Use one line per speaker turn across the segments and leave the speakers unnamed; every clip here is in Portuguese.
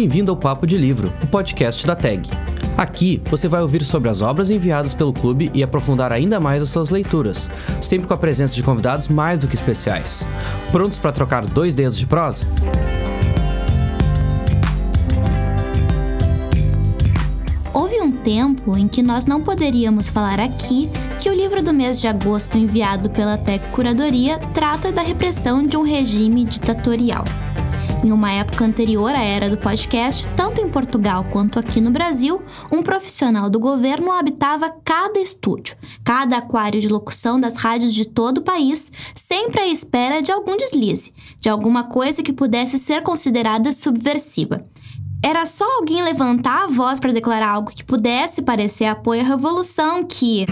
Bem-vindo ao Papo de Livro, o podcast da TAG. Aqui você vai ouvir sobre as obras enviadas pelo clube e aprofundar ainda mais as suas leituras, sempre com a presença de convidados mais do que especiais. Prontos para trocar dois dedos de prosa?
Houve um tempo em que nós não poderíamos falar aqui que o livro do mês de agosto enviado pela TEC Curadoria trata da repressão de um regime ditatorial. Em uma época anterior à era do podcast, tanto em Portugal quanto aqui no Brasil, um profissional do governo habitava cada estúdio, cada aquário de locução das rádios de todo o país, sempre à espera de algum deslize, de alguma coisa que pudesse ser considerada subversiva. Era só alguém levantar a voz para declarar algo que pudesse parecer apoio à revolução que.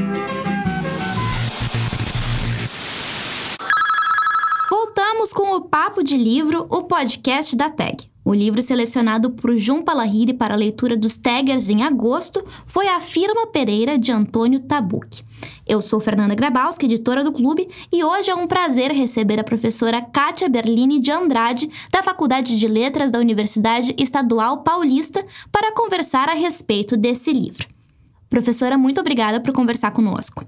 Voltamos com o Papo de Livro, o podcast da TAG. O livro selecionado por Jun Palahiri para a leitura dos Taggers em agosto foi A Firma Pereira, de Antônio Tabucchi. Eu sou Fernanda Grabowski, editora do clube, e hoje é um prazer receber a professora Kátia Berlini de Andrade, da Faculdade de Letras da Universidade Estadual Paulista, para conversar a respeito desse livro. Professora, muito obrigada por conversar conosco.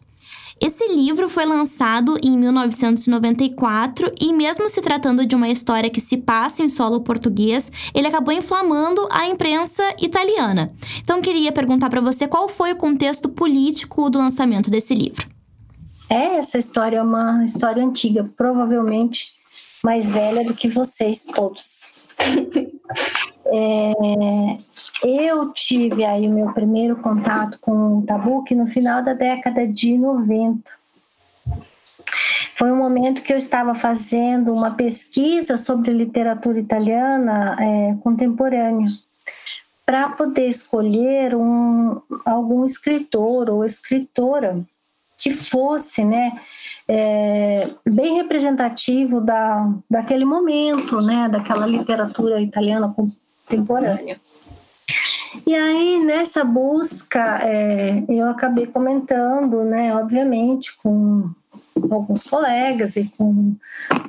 Esse livro foi lançado em 1994 e, mesmo se tratando de uma história que se passa em solo português, ele acabou inflamando a imprensa italiana. Então, queria perguntar para você qual foi o contexto político do lançamento desse livro.
É, essa história é uma história antiga, provavelmente mais velha do que vocês todos. É, eu tive aí o meu primeiro contato com o Tabuque no final da década de 90. Foi um momento que eu estava fazendo uma pesquisa sobre literatura italiana é, contemporânea para poder escolher um, algum escritor ou escritora que fosse, né, é, bem representativo da, daquele momento, né, daquela literatura italiana contemporânea. E aí, nessa busca, é, eu acabei comentando, né, obviamente, com alguns colegas e com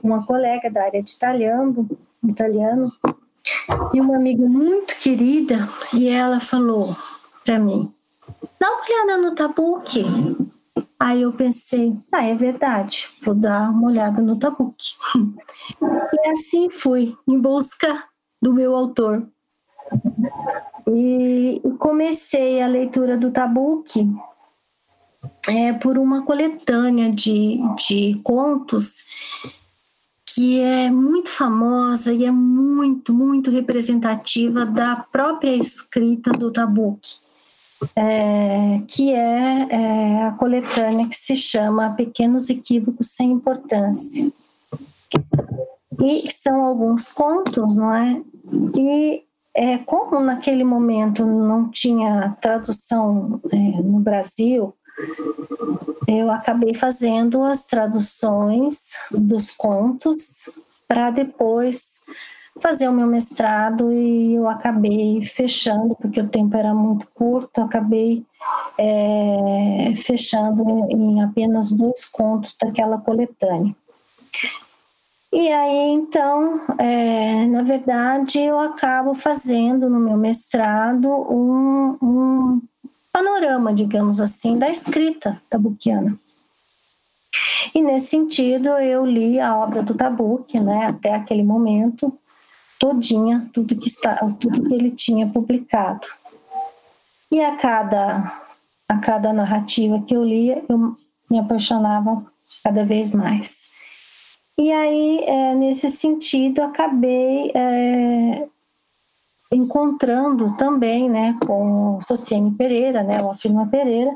uma colega da área de italiano, italiano e uma amiga muito querida, e ela falou para mim: dá uma olhada no tabuque. Aí eu pensei, ah, é verdade, vou dar uma olhada no tabuque. e assim fui, em busca do meu autor. E comecei a leitura do Tabuque é, por uma coletânea de, de contos que é muito famosa e é muito, muito representativa da própria escrita do Tabuque, é, que é, é a coletânea que se chama Pequenos Equívocos Sem Importância. E são alguns contos, não é? E é, como naquele momento não tinha tradução é, no Brasil, eu acabei fazendo as traduções dos contos para depois fazer o meu mestrado e eu acabei fechando, porque o tempo era muito curto, acabei é, fechando em apenas dois contos daquela coletânea. E aí, então, é, na verdade, eu acabo fazendo no meu mestrado um, um panorama, digamos assim, da escrita tabuquiana. E nesse sentido, eu li a obra do Tabuque, né, até aquele momento, todinha, tudo que está, tudo que ele tinha publicado. E a cada a cada narrativa que eu lia, eu me apaixonava cada vez mais. E aí, é, nesse sentido, acabei é, encontrando também né, com o Socieme Pereira, né, o Afirma Pereira.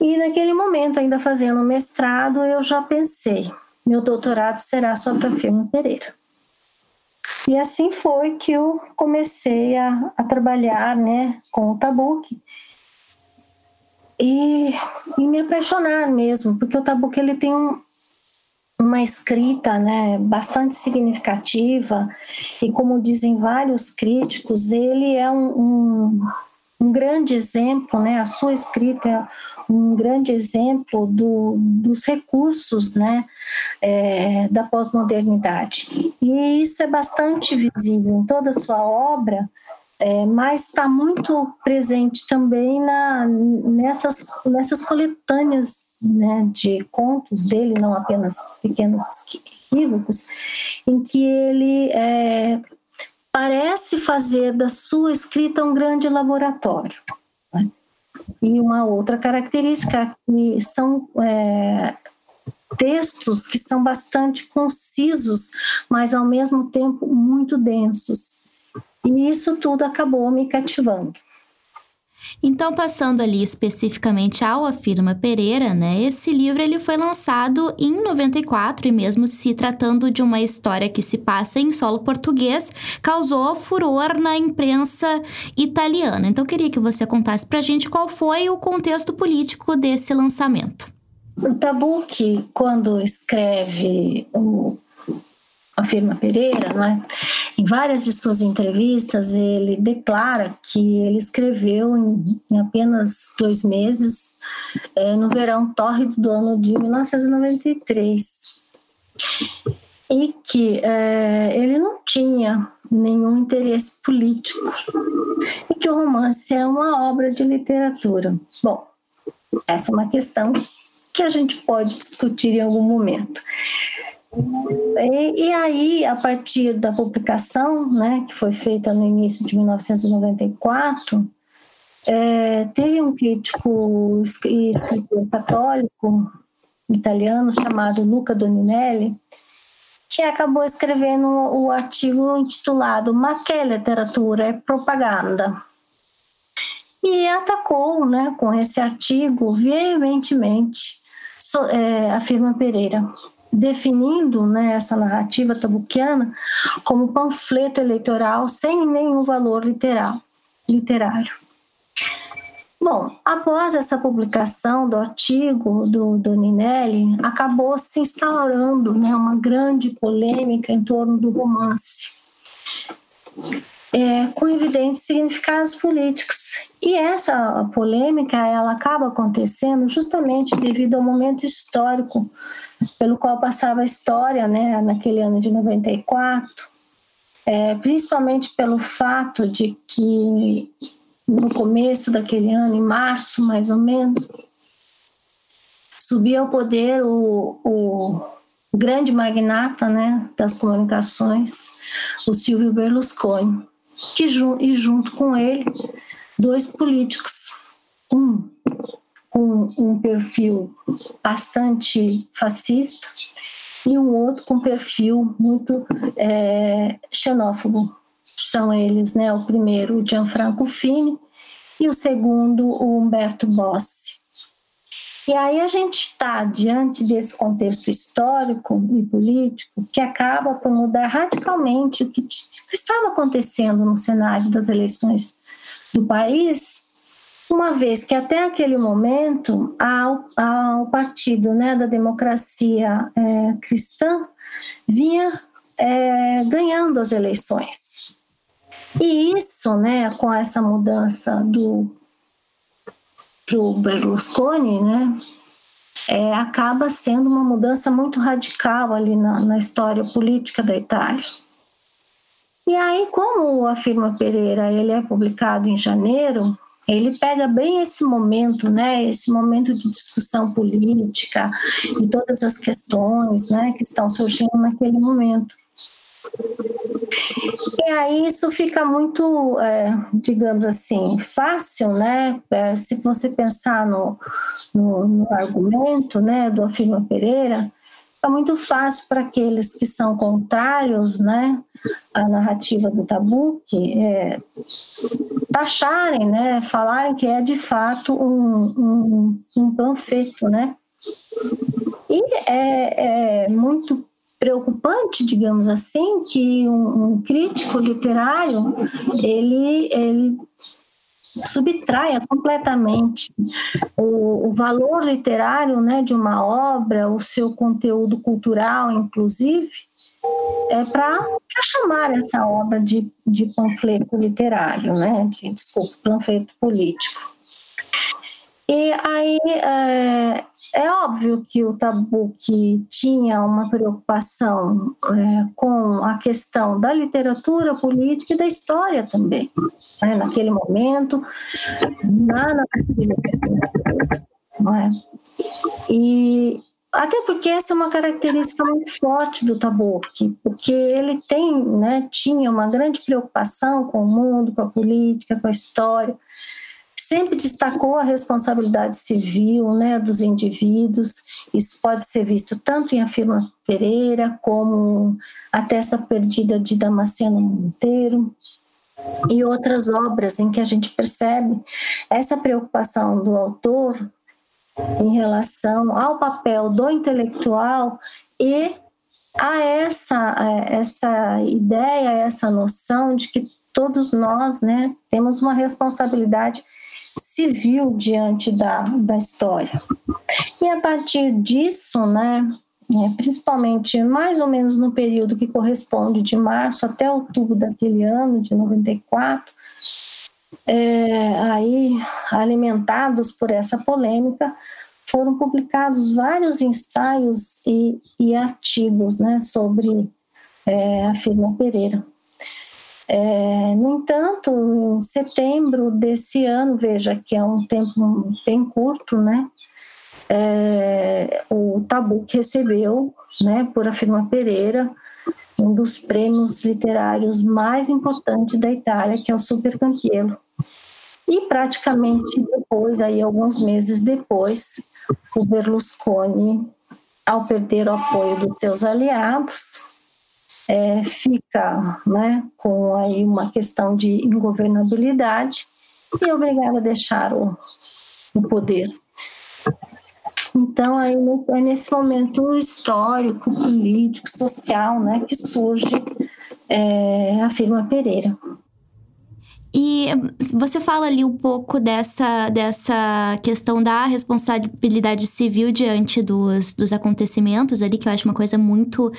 E naquele momento, ainda fazendo mestrado, eu já pensei, meu doutorado será sobre a Firma Pereira. E assim foi que eu comecei a, a trabalhar né, com o Tabuque e, e me apaixonar mesmo, porque o Tabuque ele tem um, uma escrita né, bastante significativa e como dizem vários críticos ele é um, um, um grande exemplo, né? A sua escrita é um grande exemplo do, dos recursos, né? É, da pós-modernidade. E isso é bastante visível em toda a sua obra, é, mas está muito presente também na, nessas, nessas coletâneas né, de contos dele, não apenas pequenos equívocos, em que ele é, parece fazer da sua escrita um grande laboratório. Né? E uma outra característica que são é, textos que são bastante concisos, mas ao mesmo tempo muito densos. E isso tudo acabou me cativando.
Então, passando ali especificamente ao Afirma Pereira, né? Esse livro ele foi lançado em 94 e mesmo se tratando de uma história que se passa em solo português, causou furor na imprensa italiana. Então, queria que você contasse pra gente qual foi o contexto político desse lançamento.
O Tabucchi, quando escreve o Afirma Pereira, não é? Em várias de suas entrevistas, ele declara que ele escreveu em, em apenas dois meses, é, no verão tórrido do ano de 1993. E que é, ele não tinha nenhum interesse político. E que o romance é uma obra de literatura. Bom, essa é uma questão que a gente pode discutir em algum momento. E, e, aí, a partir da publicação, né, que foi feita no início de 1994, é, teve um crítico e escritor católico italiano chamado Luca Doninelli, que acabou escrevendo o artigo intitulado Ma che literatura é propaganda? E atacou né, com esse artigo veementemente, so, é, afirma Pereira definindo né, essa narrativa tabuquiana como panfleto eleitoral sem nenhum valor literal, literário. Bom, após essa publicação do artigo do, do Ninelli, acabou se instaurando né, uma grande polêmica em torno do romance, é, com evidentes significados políticos. E essa polêmica ela acaba acontecendo justamente devido ao momento histórico pelo qual passava a história, né, naquele ano de 94, é, principalmente pelo fato de que no começo daquele ano, em março mais ou menos, subia ao poder o, o grande magnata né, das comunicações, o Silvio Berlusconi, que, e junto com ele, dois políticos, um um perfil bastante fascista e um outro com perfil muito é, xenófobo. São eles, né? O primeiro, o Gianfranco Fini, e o segundo, o Humberto Bossi. E aí a gente está diante desse contexto histórico e político que acaba por mudar radicalmente o que estava acontecendo no cenário das eleições do país uma vez que até aquele momento o partido né, da democracia é, cristã vinha é, ganhando as eleições. E isso, né, com essa mudança do Joe Berlusconi, né, é, acaba sendo uma mudança muito radical ali na, na história política da Itália. E aí, como afirma Pereira, ele é publicado em janeiro, ele pega bem esse momento, né, esse momento de discussão política e todas as questões, né, que estão surgindo naquele momento. E aí isso fica muito, é, digamos assim, fácil, né? É, se você pensar no, no, no argumento, né, do Afirma Pereira, fica muito fácil para aqueles que são contrários, né, à narrativa do tabu, que é, taxarem, né, falarem que é de fato um, um, um panfleto, né? E é, é, muito preocupante, digamos assim, que um, um crítico literário ele, ele subtraia completamente o, o, valor literário né, de uma obra, o seu conteúdo cultural, inclusive, é, para chamar essa obra de, de panfleto literário, né? de, desculpa, panfleto político. E aí é, é óbvio que o tabu que tinha uma preocupação é, com a questão da literatura política e da história também, né? naquele momento, na narrativa não é? E até porque essa é uma característica muito forte do Tabuque, porque ele tem, né, tinha uma grande preocupação com o mundo, com a política, com a história. Sempre destacou a responsabilidade civil né, dos indivíduos. Isso pode ser visto tanto em Afirma Pereira, como A Testa Perdida de Damasceno Monteiro, e outras obras em que a gente percebe essa preocupação do autor em relação ao papel do intelectual e a essa, essa ideia, essa noção de que todos nós né, temos uma responsabilidade civil diante da, da história. E a partir disso, né, é, principalmente mais ou menos no período que corresponde de março até outubro daquele ano, de 94, é, aí alimentados por essa polêmica, foram publicados vários ensaios e, e artigos né, sobre é, a firma Pereira. É, no entanto, em setembro desse ano, veja que é um tempo bem curto, né? É, o Tabuc recebeu, né, por a firma Pereira, um dos prêmios literários mais importantes da Itália, que é o Super Campiello. E praticamente depois, aí alguns meses depois, o Berlusconi, ao perder o apoio dos seus aliados, é, fica né, com aí uma questão de ingovernabilidade e é obrigado a deixar o, o poder. Então, aí, é nesse momento histórico, político, social, né, que surge é, a firma Pereira.
E você fala ali um pouco dessa, dessa questão da responsabilidade civil diante dos, dos acontecimentos ali, que eu acho uma coisa muito uh,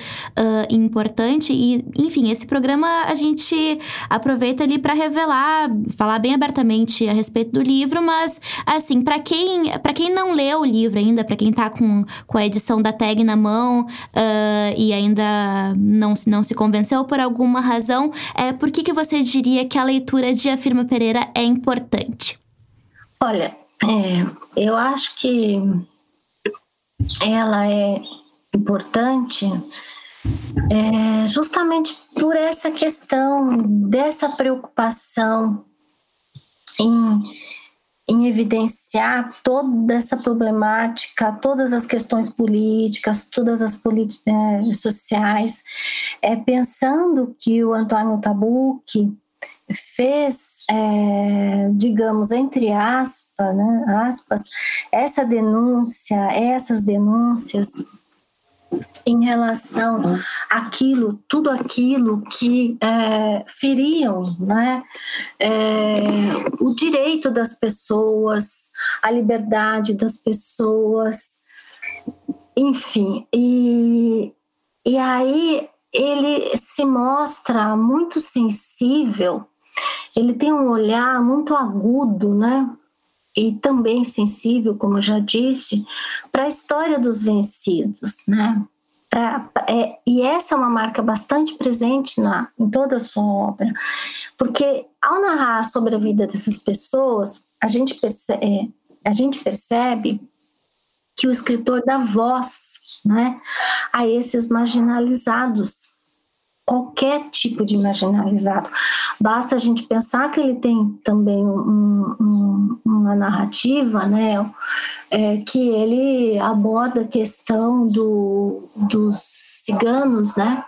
importante. E, enfim, esse programa a gente aproveita ali para revelar, falar bem abertamente a respeito do livro, mas, assim, para quem, quem não leu o livro ainda, para quem tá com, com a edição da tag na mão uh, e ainda não, não se convenceu por alguma razão, é, por que, que você diria que a leitura de Firma Pereira é importante?
Olha, é, eu acho que ela é importante é, justamente por essa questão dessa preocupação em, em evidenciar toda essa problemática, todas as questões políticas, todas as políticas é, sociais, é, pensando que o Antônio Tabucchi fez, é, digamos, entre aspas, né, aspas, essa denúncia, essas denúncias em relação àquilo, tudo aquilo que é, feriam né, é, o direito das pessoas, a liberdade das pessoas, enfim. E, e aí ele se mostra muito sensível ele tem um olhar muito agudo, né? E também sensível, como eu já disse, para a história dos vencidos, né? Pra, é, e essa é uma marca bastante presente na, em toda a sua obra, porque ao narrar sobre a vida dessas pessoas, a gente percebe, é, a gente percebe que o escritor dá voz né, a esses marginalizados qualquer tipo de marginalizado. Basta a gente pensar que ele tem também um, um, uma narrativa, né, é, que ele aborda a questão do, dos ciganos, né,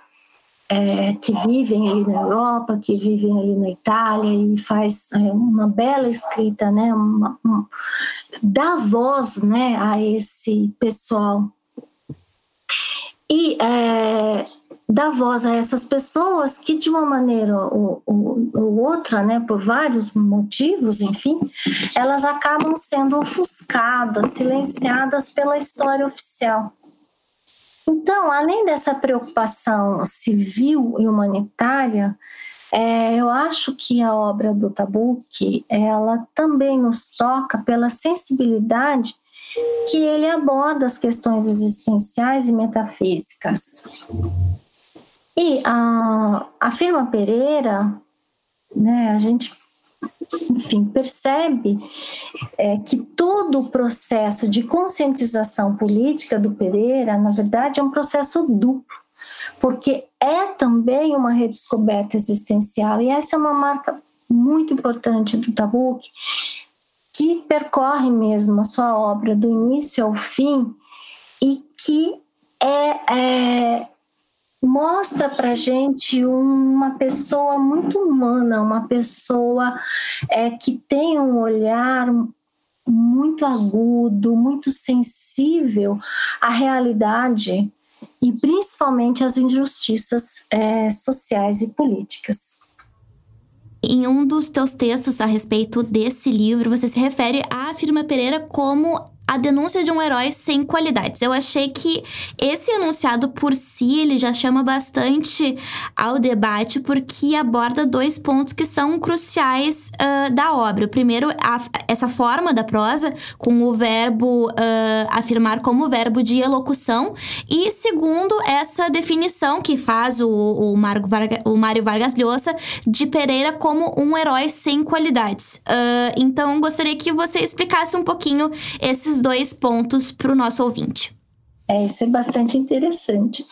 é, que vivem ali na Europa, que vivem ali na Itália e faz é, uma bela escrita, né, uma, dá voz, né, a esse pessoal. E é, dar voz a essas pessoas que de uma maneira ou, ou, ou, outra, né, por vários motivos, enfim, elas acabam sendo ofuscadas, silenciadas pela história oficial. Então, além dessa preocupação civil e humanitária, é, eu acho que a obra do Tabuque, ela também nos toca pela sensibilidade que ele aborda as questões existenciais e metafísicas. E a, a firma Pereira, né, a gente enfim, percebe é, que todo o processo de conscientização política do Pereira, na verdade, é um processo duplo, porque é também uma redescoberta existencial, e essa é uma marca muito importante do Tabuque, que percorre mesmo a sua obra do início ao fim e que é, é mostra para gente uma pessoa muito humana, uma pessoa é, que tem um olhar muito agudo, muito sensível à realidade e principalmente às injustiças é, sociais e políticas.
Em um dos teus textos a respeito desse livro, você se refere à Firma Pereira como a denúncia de um herói sem qualidades. Eu achei que esse enunciado por si ele já chama bastante ao debate porque aborda dois pontos que são cruciais uh, da obra. O primeiro, a, essa forma da prosa com o verbo uh, afirmar como verbo de elocução e segundo essa definição que faz o, o, Varga, o Mário Vargas Llosa de Pereira como um herói sem qualidades. Uh, então gostaria que você explicasse um pouquinho esses dois pontos para o nosso ouvinte.
É, isso é bastante interessante.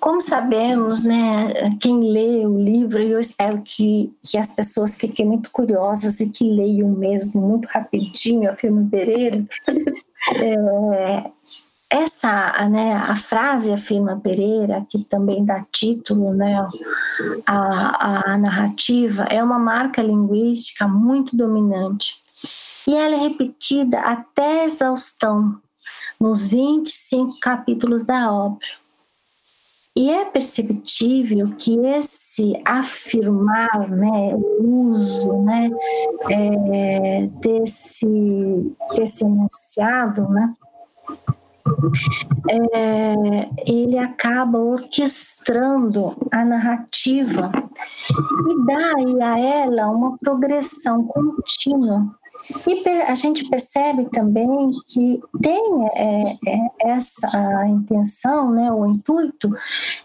Como sabemos, né, quem lê o livro, e eu espero que, que as pessoas fiquem muito curiosas e que leiam mesmo muito rapidinho a Firma Pereira, é, essa, né, a frase a Firma Pereira, que também dá título, né, a, a narrativa, é uma marca linguística muito dominante e ela é repetida até exaustão nos 25 capítulos da obra. E é perceptível que esse afirmar, né, o uso né, é, desse, desse enunciado, né, é, ele acaba orquestrando a narrativa e dá a ela uma progressão contínua e a gente percebe também que tem é, é, essa intenção, né, o intuito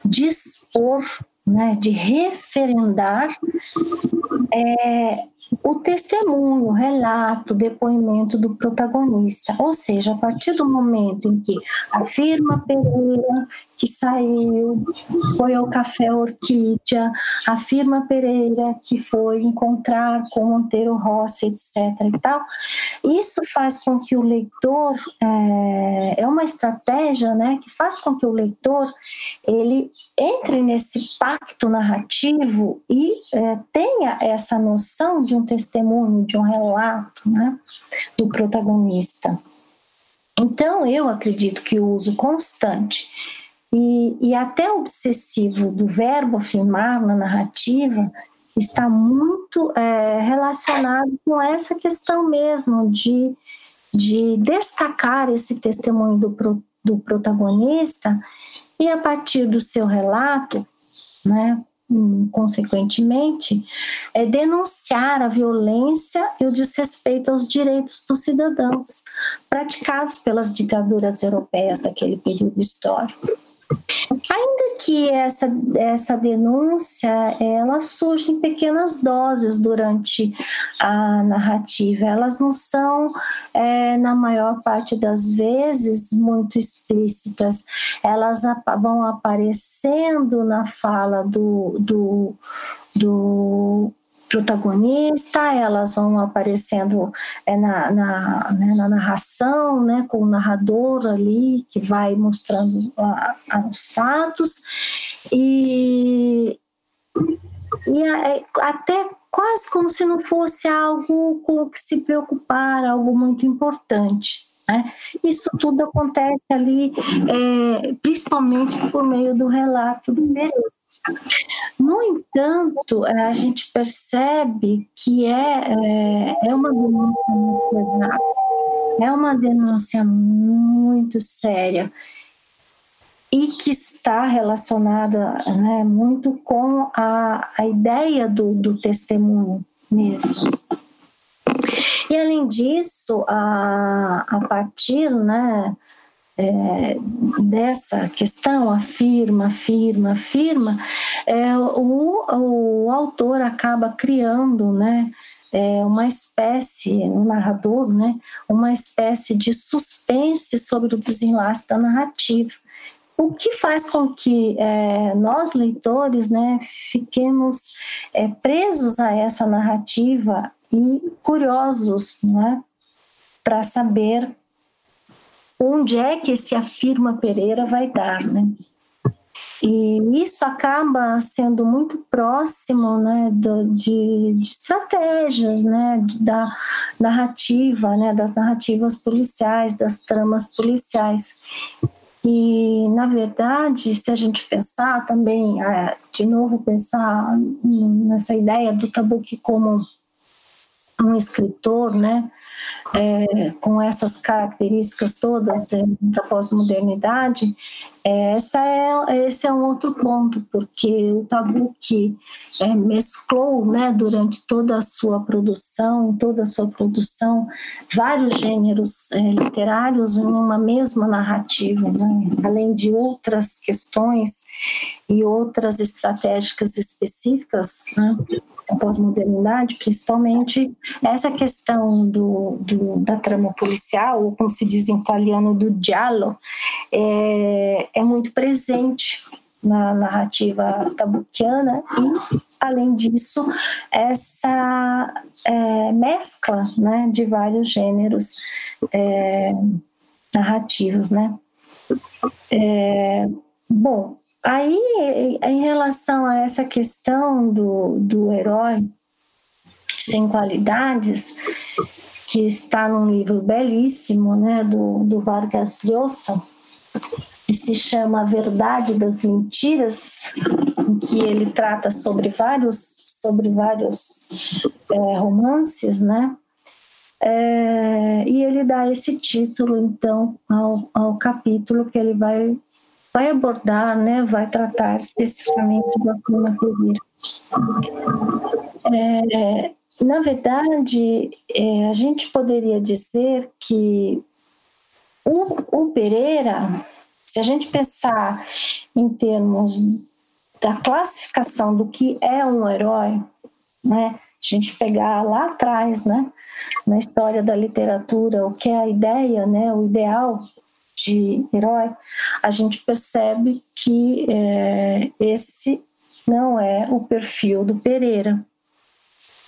de expor, né, de referendar é, o testemunho, o relato, o depoimento do protagonista. Ou seja, a partir do momento em que afirma Pereira que saiu, foi ao Café Orquídea, afirma Pereira que foi encontrar com Monteiro Rossi, etc. e tal. Isso faz com que o leitor, é, é uma estratégia né, que faz com que o leitor ele entre nesse pacto narrativo e é, tenha essa noção de um testemunho, de um relato né, do protagonista. Então, eu acredito que o uso constante e, e até obsessivo do verbo afirmar na narrativa está muito é, relacionado com essa questão mesmo de, de destacar esse testemunho do, pro, do protagonista e a partir do seu relato, né, consequentemente, é denunciar a violência e o desrespeito aos direitos dos cidadãos praticados pelas ditaduras europeias daquele período histórico. Ainda que essa, essa denúncia ela surge em pequenas doses durante a narrativa, elas não são, é, na maior parte das vezes, muito explícitas, elas vão aparecendo na fala do, do, do protagonista, elas vão aparecendo é, na, na, né, na, narração, né, com o narrador ali que vai mostrando a, a, os fatos, e, e a, é, até quase como se não fosse algo com o que se preocupar, algo muito importante. Né? Isso tudo acontece ali, é, principalmente por meio do relato do Pereira. No entanto, é, a gente percebe que é, é, é uma denúncia muito pesada, é uma denúncia muito séria. e que está relacionada né, muito com a, a ideia do, do testemunho mesmo. E além disso, a, a partir né, é, dessa questão, afirma, afirma, afirma, é, o, o autor acaba criando né, é, uma espécie, o narrador, né, uma espécie de suspense sobre o desenlace da narrativa. O que faz com que é, nós, leitores, né, fiquemos é, presos a essa narrativa e curiosos né, para saber onde é que esse afirma Pereira vai dar. Né? E isso acaba sendo muito próximo né, do, de, de, estratégias né, da narrativa, né, das narrativas policiais, das tramas policiais. E, na verdade, se a gente pensar também, é, de novo, pensar nessa ideia do Tabuki como um escritor, né, é, com essas características todas é, da pós-modernidade, é, é, esse é um outro ponto, porque o tabu que é, mesclou né, durante toda a sua produção, toda a sua produção, vários gêneros é, literários em uma mesma narrativa, né, além de outras questões e outras estratégicas específicas, né, pós-modernidade, principalmente essa questão do, do, da trama policial, ou como se diz em italiano, do giallo, é, é muito presente na narrativa tabuquiana e, além disso, essa é, mescla né, de vários gêneros é, narrativos, né? É, bom, Aí, em relação a essa questão do, do herói sem qualidades, que está num livro belíssimo, né, do, do Vargas Llosa, que se chama A Verdade das Mentiras, em que ele trata sobre vários, sobre vários é, romances, né, é, e ele dá esse título, então, ao, ao capítulo que ele vai vai abordar, né, vai tratar especificamente da forma pedir. É, na verdade, é, a gente poderia dizer que o, o Pereira, se a gente pensar em termos da classificação do que é um herói, né, a gente pegar lá atrás, né, na história da literatura, o que é a ideia, né, o ideal de herói, a gente percebe que é, esse não é o perfil do Pereira.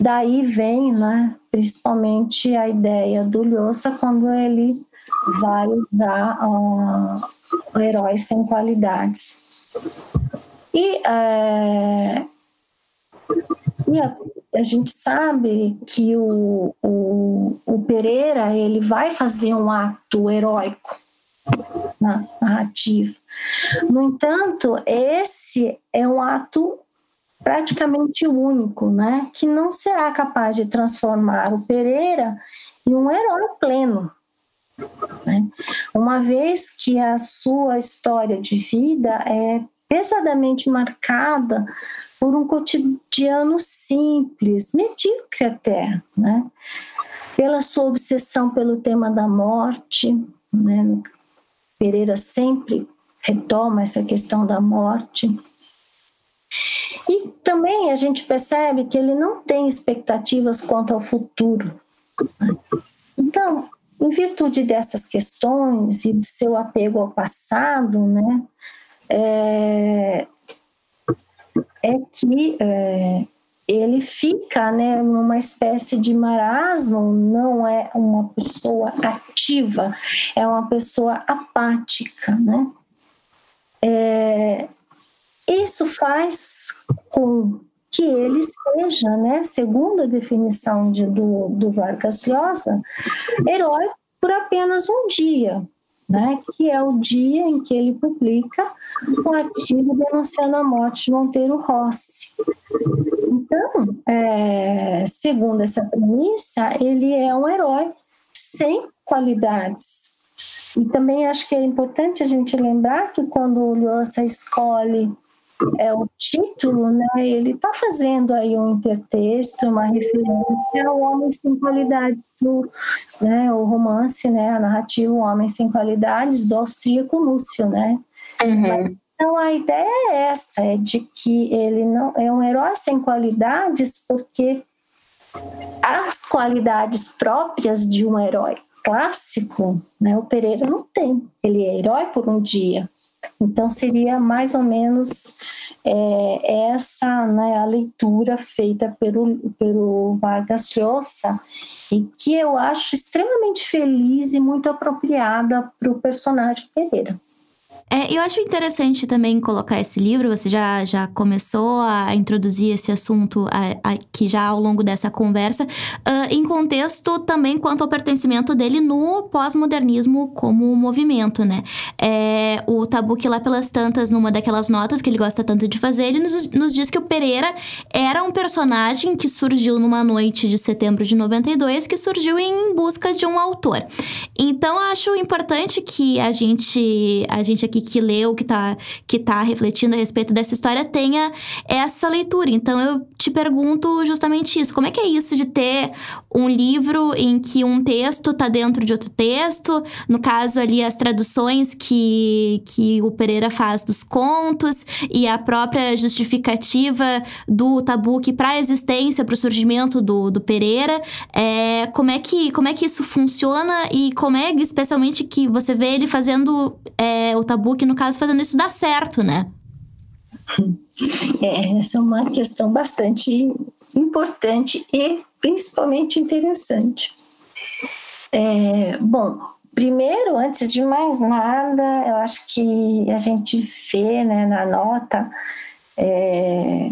Daí vem, né, principalmente a ideia do Lhosa quando ele vai usar uh, o herói sem qualidades. E, é, e a, a, gente sabe que o, o, o Pereira ele vai fazer um ato heróico na narrativa. No entanto, esse é um ato praticamente único, né, que não será capaz de transformar o Pereira em um herói pleno. Né? Uma vez que a sua história de vida é pesadamente marcada por um cotidiano simples, medíocre até, né? pela sua obsessão pelo tema da morte, né? Pereira sempre retoma essa questão da morte. E também a gente percebe que ele não tem expectativas quanto ao futuro. Então, em virtude dessas questões e de seu apego ao passado, né, é, é que é, ele fica né, numa espécie de marasmo, não é uma pessoa ativa, é uma pessoa apática. Né? É, isso faz com que ele seja, né, segundo a definição de, do, do Vargas Llosa, herói por apenas um dia, né, que é o dia em que ele publica um artigo denunciando a morte de Monteiro Rossi. Então, é, segundo essa premissa, ele é um herói sem qualidades. E também acho que é importante a gente lembrar que quando o Lhosa escolhe é o título, né, ele está fazendo aí um intertexto, uma referência ao Homem Sem Qualidades, do, né, o romance, né, a narrativa O Homem Sem Qualidades, do austríaco Lúcio, né? Uhum. Então a ideia é essa, é de que ele não é um herói sem qualidades porque as qualidades próprias de um herói clássico, né, o Pereira não tem. Ele é herói por um dia. Então seria mais ou menos é, essa né, a leitura feita pelo, pelo Vargas Llosa e que eu acho extremamente feliz e muito apropriada para o personagem Pereira.
É, eu acho interessante também colocar esse livro, você já, já começou a introduzir esse assunto aqui já ao longo dessa conversa, uh, em contexto também quanto ao pertencimento dele no pós-modernismo como movimento, né? É, o Tabuque lá pelas tantas, numa daquelas notas que ele gosta tanto de fazer, ele nos, nos diz que o Pereira era um personagem que surgiu numa noite de setembro de 92, que surgiu em busca de um autor. Então, acho importante que a gente, a gente aqui que leu, que tá, que tá refletindo a respeito dessa história, tenha essa leitura. Então eu te pergunto justamente isso: como é que é isso de ter um livro em que um texto tá dentro de outro texto? No caso ali, as traduções que, que o Pereira faz dos contos e a própria justificativa do Tabuque para a existência, para o surgimento do, do Pereira. É, como, é que, como é que isso funciona e como é especialmente que você vê ele fazendo é, o Tabuque que no caso, fazendo isso dar certo, né?
É, essa é uma questão bastante importante e principalmente interessante. É, bom, primeiro, antes de mais nada, eu acho que a gente vê né, na nota é,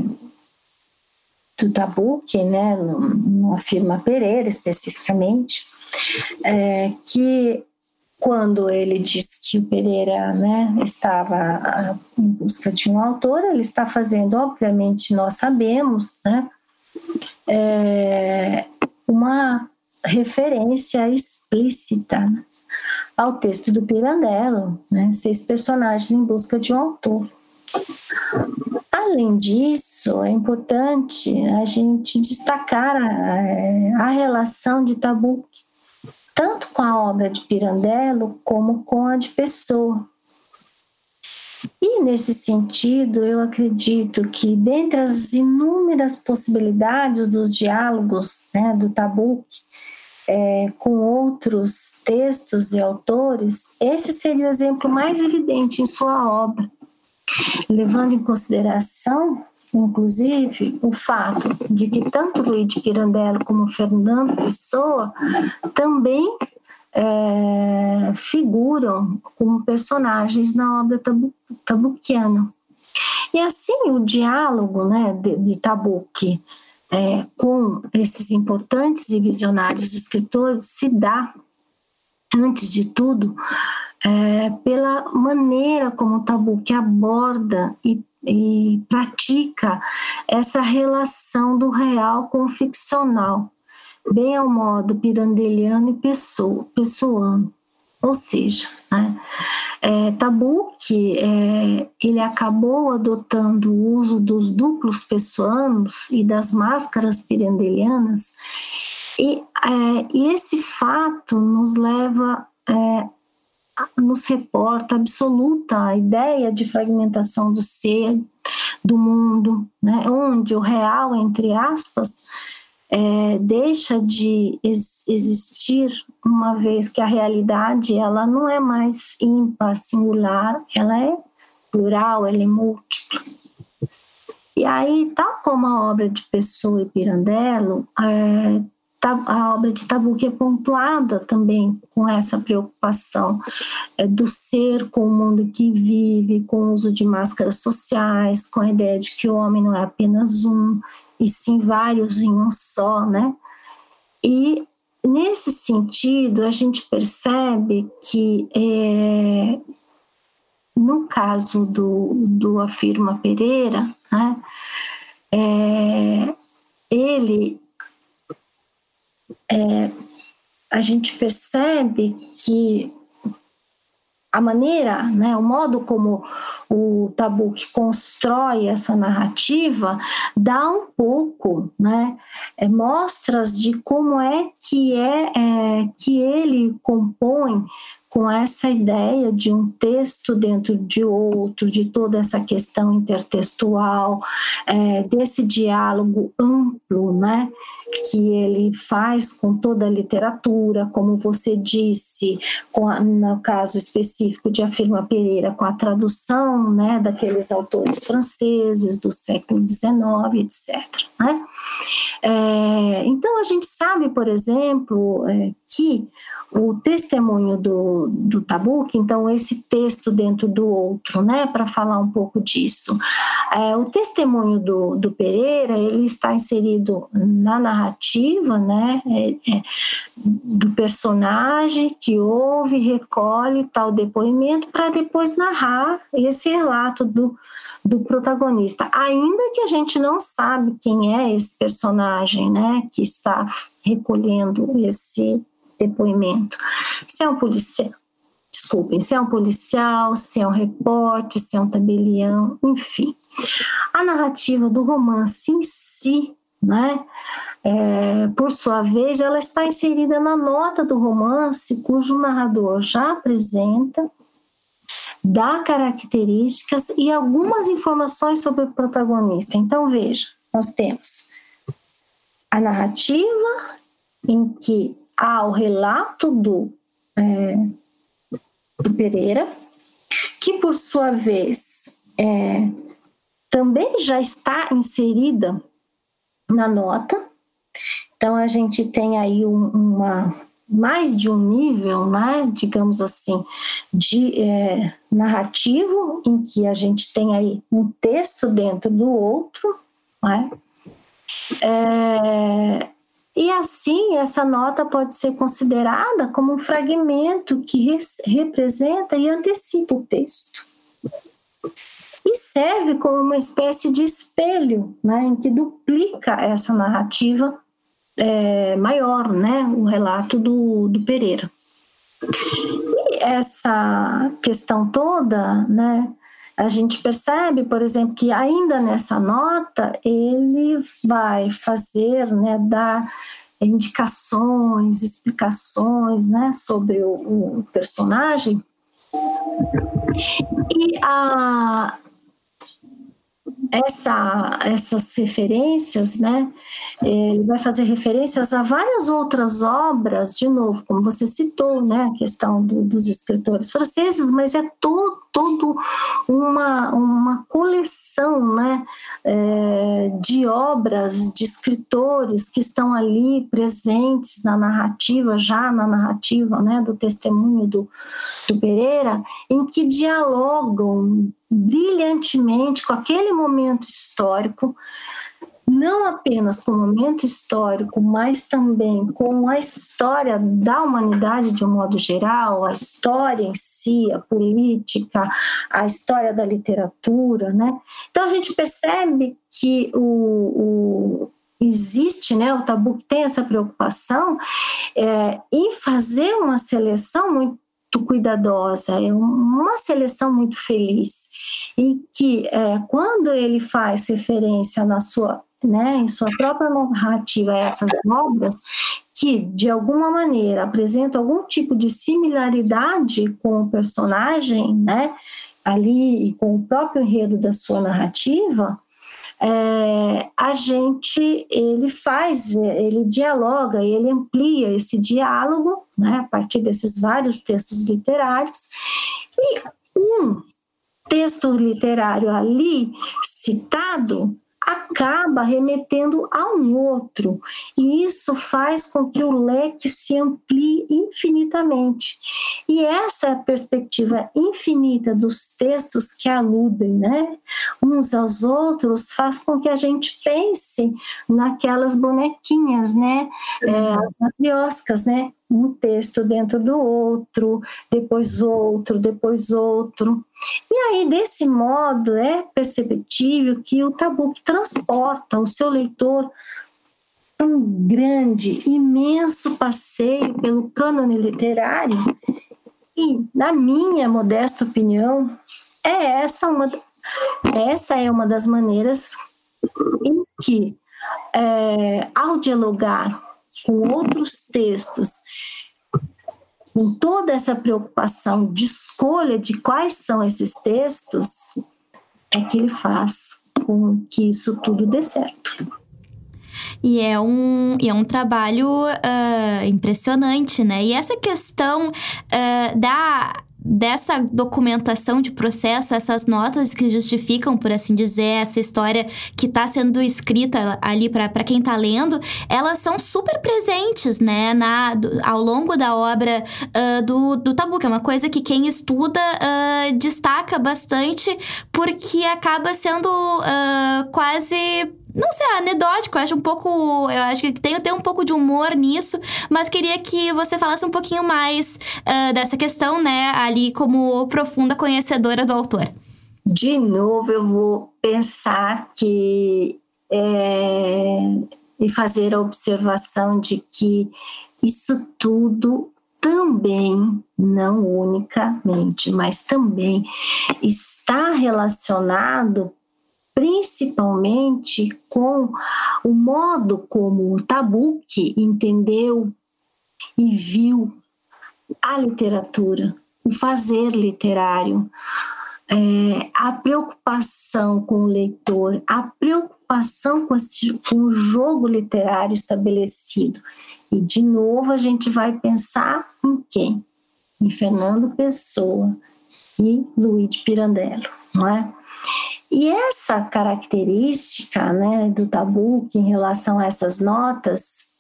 do Tabuque, né, no, no Afirma Pereira especificamente, é, que quando ele diz que o Pereira né, estava em busca de um autor, ele está fazendo, obviamente, nós sabemos, né, é, uma referência explícita ao texto do Pirandello, né, seis personagens em busca de um autor. Além disso, é importante a gente destacar a, a relação de Tabu tanto com a obra de Pirandello como com a de Pessoa. E nesse sentido, eu acredito que, dentre as inúmeras possibilidades dos diálogos né, do Tabuque é, com outros textos e autores, esse seria o exemplo mais evidente em sua obra, levando em consideração inclusive, o fato de que tanto Luiz de Pirandello como Fernando Pessoa também é, figuram como personagens na obra tabu, tabuquiana. E assim o diálogo né, de, de Tabuque é, com esses importantes e visionários escritores se dá, antes de tudo, é, pela maneira como Tabuque aborda e e pratica essa relação do real com o ficcional, bem ao modo pirandeliano e pessoa, pessoano. Ou seja, né, é, que é, ele acabou adotando o uso dos duplos pessoanos e das máscaras pirandelianas, e, é, e esse fato nos leva é, nos reporta absoluta a ideia de fragmentação do ser, do mundo, né? onde o real, entre aspas, é, deixa de ex existir uma vez que a realidade ela não é mais ímpar, singular, ela é plural, ela é múltipla. E aí, tal como a obra de Pessoa e Pirandello, é, a obra de Tabuque é pontuada também com essa preocupação é, do ser com o mundo que vive, com o uso de máscaras sociais, com a ideia de que o homem não é apenas um, e sim vários em um só, né? E nesse sentido, a gente percebe que é, no caso do, do Afirma Pereira, né, é, ele é, a gente percebe que a maneira, né, o modo como o tabu que constrói essa narrativa dá um pouco, né, é, mostras de como é que é, é que ele compõe com essa ideia de um texto dentro de outro, de toda essa questão intertextual, é, desse diálogo amplo, né? Que ele faz com toda a literatura, como você disse, a, no caso específico de Afirma Pereira, com a tradução né, daqueles autores franceses do século XIX, etc. Né? É, então, a gente sabe, por exemplo, é, que o testemunho do, do Tabuque, então esse texto dentro do outro, né, para falar um pouco disso. É, o testemunho do, do Pereira, ele está inserido na narrativa, né, é, é, do personagem que ouve, recolhe tal depoimento para depois narrar esse relato do, do protagonista, ainda que a gente não sabe quem é esse personagem, né, que está recolhendo esse depoimento. Se é um policial, desculpem, se é um policial, se é um repórter, se é um tabelião, enfim. A narrativa do romance em si, né, é, por sua vez, ela está inserida na nota do romance, cujo narrador já apresenta, dá características e algumas informações sobre o protagonista. Então, veja, nós temos a narrativa em que ao relato do, é, do Pereira, que por sua vez é, também já está inserida na nota. Então a gente tem aí um, uma mais de um nível, né, digamos assim, de é, narrativo em que a gente tem aí um texto dentro do outro, né? É, e assim, essa nota pode ser considerada como um fragmento que representa e antecipa o texto. E serve como uma espécie de espelho, né, em que duplica essa narrativa é, maior, né, o relato do, do Pereira. E essa questão toda, né, a gente percebe, por exemplo, que ainda nessa nota ele vai fazer, né, dar indicações, explicações, né, sobre o, o personagem. E a, essa, essas referências, né? Ele vai fazer referências a várias outras obras, de novo, como você citou, né? A questão do, dos escritores franceses, mas é todo, todo uma, uma coleção, né? É, de obras de escritores que estão ali presentes na narrativa, já na narrativa, né? Do testemunho do, do Pereira, em que dialogam brilhantemente com aquele momento histórico, não apenas com o momento histórico, mas também com a história da humanidade de um modo geral, a história em si, a política, a história da literatura, né? Então a gente percebe que o, o existe, né, o tabu que tem essa preocupação é, em fazer uma seleção muito cuidadosa, é uma seleção muito feliz e que é, quando ele faz referência na sua, né, em sua própria narrativa essas obras, que de alguma maneira apresentam algum tipo de similaridade com o personagem, né, ali e com o próprio enredo da sua narrativa, é, a gente ele faz, ele dialoga, ele amplia esse diálogo, né, a partir desses vários textos literários, e um texto literário ali citado acaba remetendo a um outro, e isso faz com que o leque se amplie infinitamente. E essa perspectiva infinita dos textos que aludem né, uns aos outros faz com que a gente pense naquelas bonequinhas, né, é, as matrioscas, né, um texto dentro do outro, depois outro, depois outro. E aí, desse modo, é perceptível que o tabu que transporta o seu leitor um grande, imenso passeio pelo cânone literário aí, na minha modesta opinião, é essa uma, essa é uma das maneiras em que, é, ao dialogar com outros textos, com toda essa preocupação de escolha de quais são esses textos, é que ele faz com que isso tudo dê certo.
E é um, e é um trabalho uh, impressionante, né? E essa questão uh, da dessa documentação de processo, essas notas que justificam, por assim dizer, essa história que está sendo escrita ali para quem está lendo, elas são super presentes, né, na, do, ao longo da obra uh, do, do Tabu, que é uma coisa que quem estuda uh, destaca bastante, porque acaba sendo uh, quase não sei, anedótico, eu acho um pouco. Eu acho que tem, tem um pouco de humor nisso, mas queria que você falasse um pouquinho mais uh, dessa questão, né, ali como profunda conhecedora do autor.
De novo, eu vou pensar que. É, e fazer a observação de que isso tudo também, não unicamente, mas também está relacionado principalmente com o modo como o Tabuque entendeu e viu a literatura, o fazer literário, é, a preocupação com o leitor, a preocupação com, esse, com o jogo literário estabelecido. E, de novo, a gente vai pensar em quem? Em Fernando Pessoa e Luiz Pirandello, não é? E essa característica né, do tabu em relação a essas notas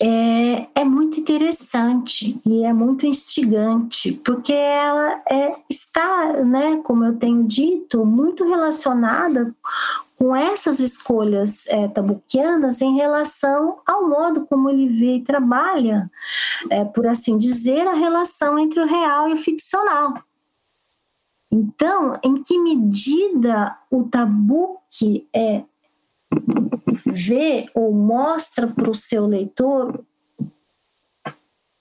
é, é muito interessante e é muito instigante, porque ela é, está, né, como eu tenho dito, muito relacionada com essas escolhas é, tabuquianas em relação ao modo como ele vê e trabalha, é, por assim dizer, a relação entre o real e o ficcional. Então, em que medida o tabu que é vê ou mostra para o seu leitor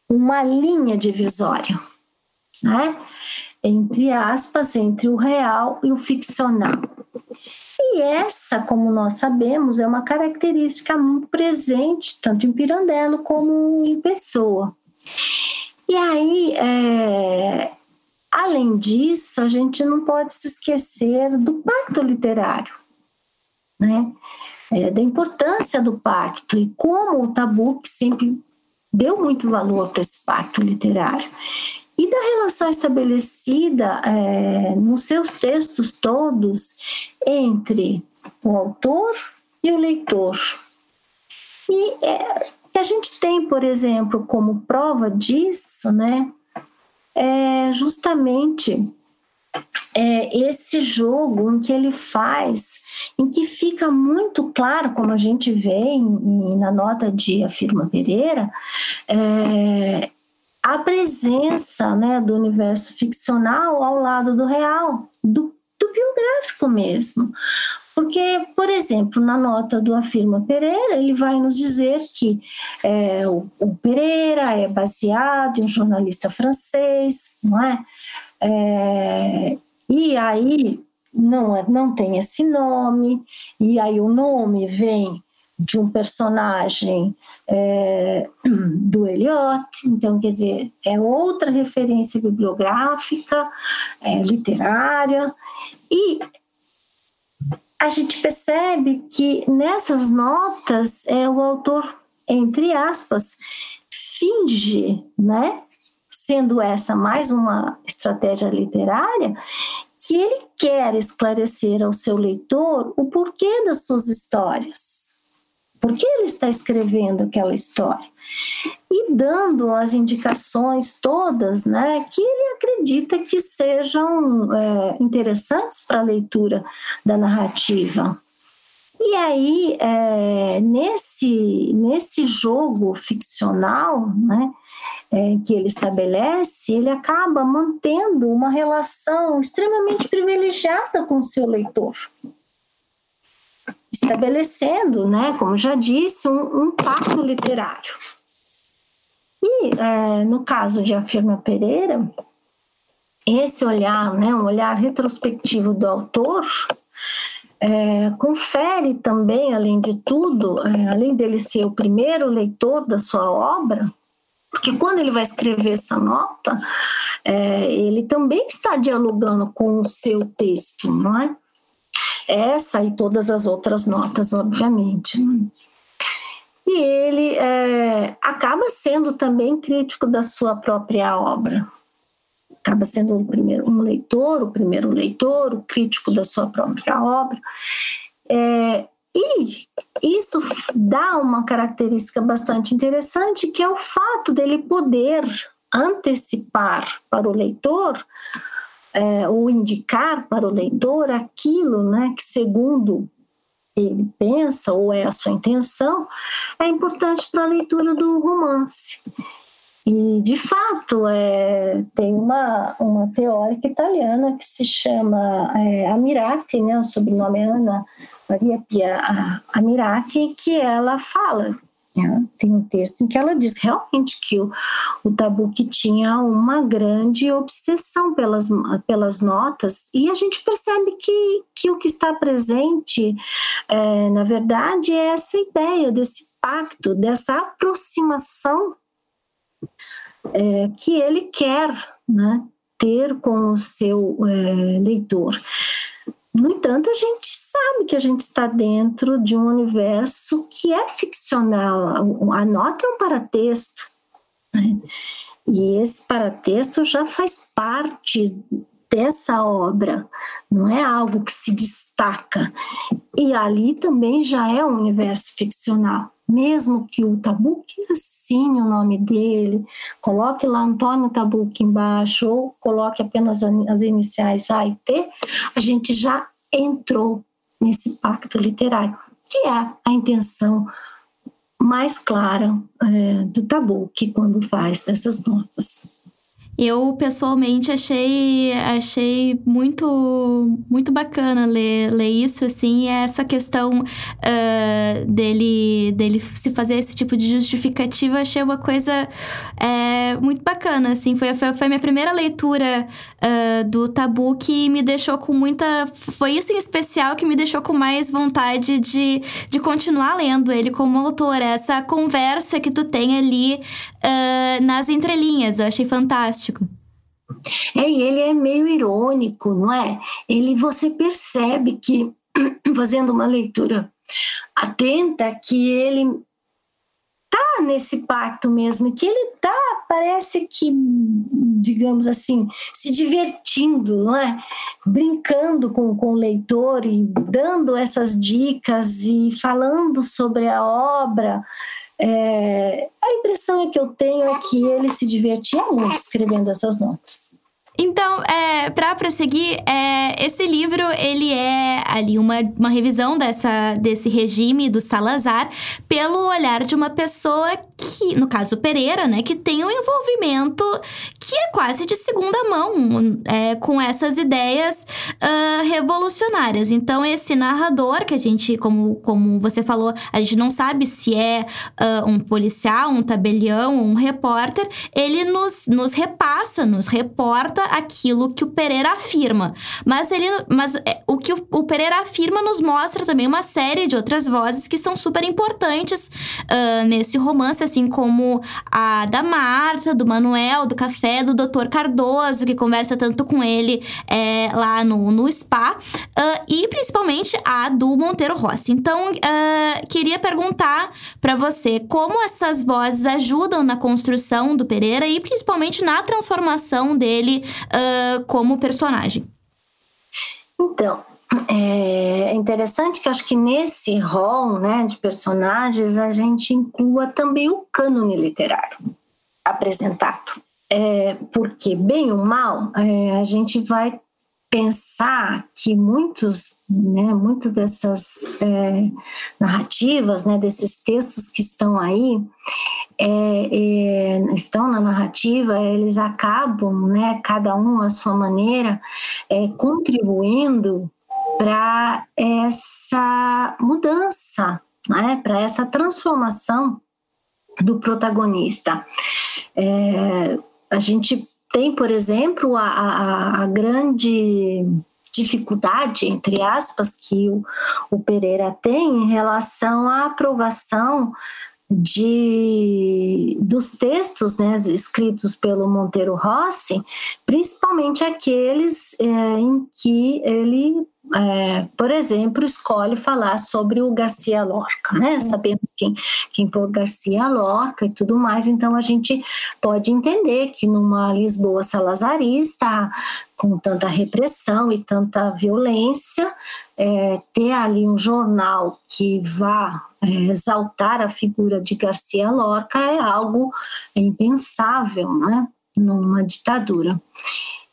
uma linha divisória, né? entre aspas, entre o real e o ficcional. E essa, como nós sabemos, é uma característica muito presente, tanto em Pirandello como em Pessoa. E aí, é, Além disso, a gente não pode se esquecer do pacto literário, né? É, da importância do pacto e como o tabu que sempre deu muito valor para esse pacto literário e da relação estabelecida é, nos seus textos todos entre o autor e o leitor. E é, a gente tem, por exemplo, como prova disso, né, é justamente é, esse jogo em que ele faz, em que fica muito claro, como a gente vê em, na nota de Afirma Pereira, é, a presença né, do universo ficcional ao lado do real, do, do biográfico mesmo. Porque, por exemplo, na nota do Afirma Pereira, ele vai nos dizer que é, o, o, Pereira é baseado em um jornalista francês, não é? é e aí não, é, não tem esse nome, e aí o nome vem de um personagem é, do Eliot, então quer dizer, é outra referência bibliográfica, é, literária, e a gente percebe que nessas notas é o autor, entre aspas, finge, né? Sendo essa mais uma estratégia literária, que ele quer esclarecer ao seu leitor o porquê das suas histórias. Por que ele está escrevendo aquela história? E dando as indicações todas né, que ele acredita que sejam é, interessantes para a leitura da narrativa. E aí, é, nesse, nesse jogo ficcional né, é, que ele estabelece, ele acaba mantendo uma relação extremamente privilegiada com o seu leitor estabelecendo, né, como já disse, um, um pacto literário. E é, no caso de Afirma Pereira, esse olhar, né, um olhar retrospectivo do autor, é, confere também, além de tudo, é, além dele ser o primeiro leitor da sua obra, porque quando ele vai escrever essa nota, é, ele também está dialogando com o seu texto, não é? Essa e todas as outras notas, obviamente. E ele é, acaba sendo também crítico da sua própria obra. Acaba sendo um, primeiro, um leitor, o primeiro leitor, o crítico da sua própria obra. É, e isso dá uma característica bastante interessante, que é o fato dele poder antecipar para o leitor é, ou indicar para o leitor aquilo né, que, segundo ele pensa ou é a sua intenção, é importante para a leitura do romance. E, de fato, é, tem uma, uma teórica italiana que se chama é, Amirati, né, o sobrenome é Ana Maria Pia Amirati, que ela fala, né, tem um texto em que ela diz realmente que o, o Tabuki tinha uma grande obsessão pelas, pelas notas, e a gente percebe que, que o que está presente, é, na verdade, é essa ideia desse pacto, dessa aproximação é, que ele quer né, ter com o seu é, leitor. No entanto, a gente sabe que a gente está dentro de um universo que é ficcional. A nota é um paratexto. Né? E esse paratexto já faz parte dessa obra, não é algo que se destaca. E ali também já é um universo ficcional mesmo que o Tabuque assine o nome dele, coloque lá Antônio Tabuque embaixo, ou coloque apenas as iniciais A e T, a gente já entrou nesse pacto literário, que é a intenção mais clara é, do Tabuque quando faz essas notas.
Eu pessoalmente achei achei muito muito bacana ler, ler isso assim, essa questão uh, dele dele se fazer esse tipo de justificativa, achei uma coisa é, muito bacana assim, foi, foi, foi a minha primeira leitura uh, do Tabu que me deixou com muita foi isso em especial que me deixou com mais vontade de, de continuar lendo ele como autor, essa conversa que tu tem ali uh, nas entrelinhas, eu achei fantástico fantástico.
É, e ele é meio irônico, não é? Ele você percebe que fazendo uma leitura atenta que ele tá nesse pacto mesmo, que ele tá, parece que, digamos assim, se divertindo, não é? Brincando com, com o leitor e dando essas dicas e falando sobre a obra é, a impressão é que eu tenho é que ele se divertia muito escrevendo essas notas.
Então, é, para prosseguir, é, esse livro ele é ali uma, uma revisão dessa, desse regime do Salazar pelo olhar de uma pessoa que, no caso Pereira, né, que tem um envolvimento que é quase de segunda mão é, com essas ideias uh, revolucionárias. Então, esse narrador, que a gente, como, como você falou, a gente não sabe se é uh, um policial, um tabelião, um repórter, ele nos, nos repassa, nos reporta aquilo que o Pereira afirma. Mas ele, mas é, o que o, o, Pereira afirma nos mostra também uma série de outras vozes que são super importantes uh, nesse romance, assim como a da Marta, do Manuel, do Café, do Dr. Cardoso, que conversa tanto com ele é, lá no, no spa, uh, e principalmente a do Monteiro Rossi. Então, uh, queria perguntar para você como essas vozes ajudam na construção do Pereira e principalmente na transformação dele uh, como personagem.
Então, é interessante que acho que nesse rol né, de personagens a gente inclua também o cânone literário apresentado. É, porque, bem ou mal, é, a gente vai pensar que muitos, né, muitas dessas é, narrativas, né, desses textos que estão aí, é, é, estão na narrativa, eles acabam, né, cada um à sua maneira, é, contribuindo para essa mudança, né, para essa transformação do protagonista. É, a gente tem, por exemplo, a, a, a grande dificuldade, entre aspas, que o, o Pereira tem em relação à aprovação de dos textos né, escritos pelo Monteiro Rossi, principalmente aqueles é, em que ele é, por exemplo, escolhe falar sobre o Garcia Lorca, né? Sabemos quem, quem foi Garcia Lorca e tudo mais, então a gente pode entender que numa Lisboa salazarista, com tanta repressão e tanta violência, é, ter ali um jornal que vá é, exaltar a figura de Garcia Lorca é algo impensável, né? Numa ditadura.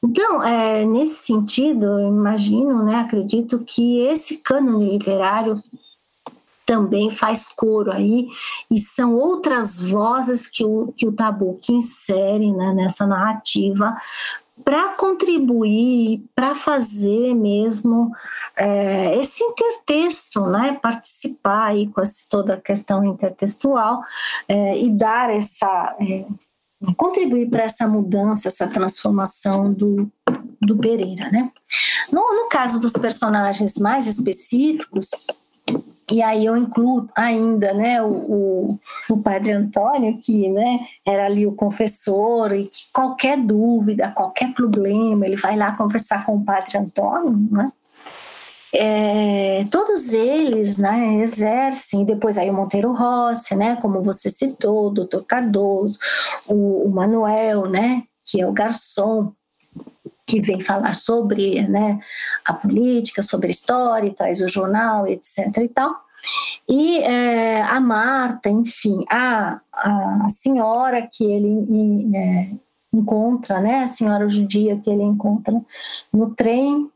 Então, é, nesse sentido, eu imagino, né, acredito que esse cânone literário também faz coro aí, e são outras vozes que o, que o Tabu que insere né, nessa narrativa para contribuir, para fazer mesmo é, esse intertexto, né, participar aí com essa, toda a questão intertextual é, e dar essa, é, contribuir para essa mudança, essa transformação do, do Pereira, né? No, no caso dos personagens mais específicos, e aí eu incluo ainda né, o, o, o, padre Antônio, que né, era ali o confessor, e que qualquer dúvida, qualquer problema, ele vai lá conversar com o padre Antônio, né? É, todos eles né, exercem, depois aí o Monteiro Rossi, né, como você citou, o doutor Cardoso, o, o Manuel, né, que é o garçom, que vem falar sobre né, a política, sobre a história, traz o jornal, etc. e tal. E é, a Marta, enfim, a, a senhora que ele é, encontra, né, a senhora judia que ele encontra no trem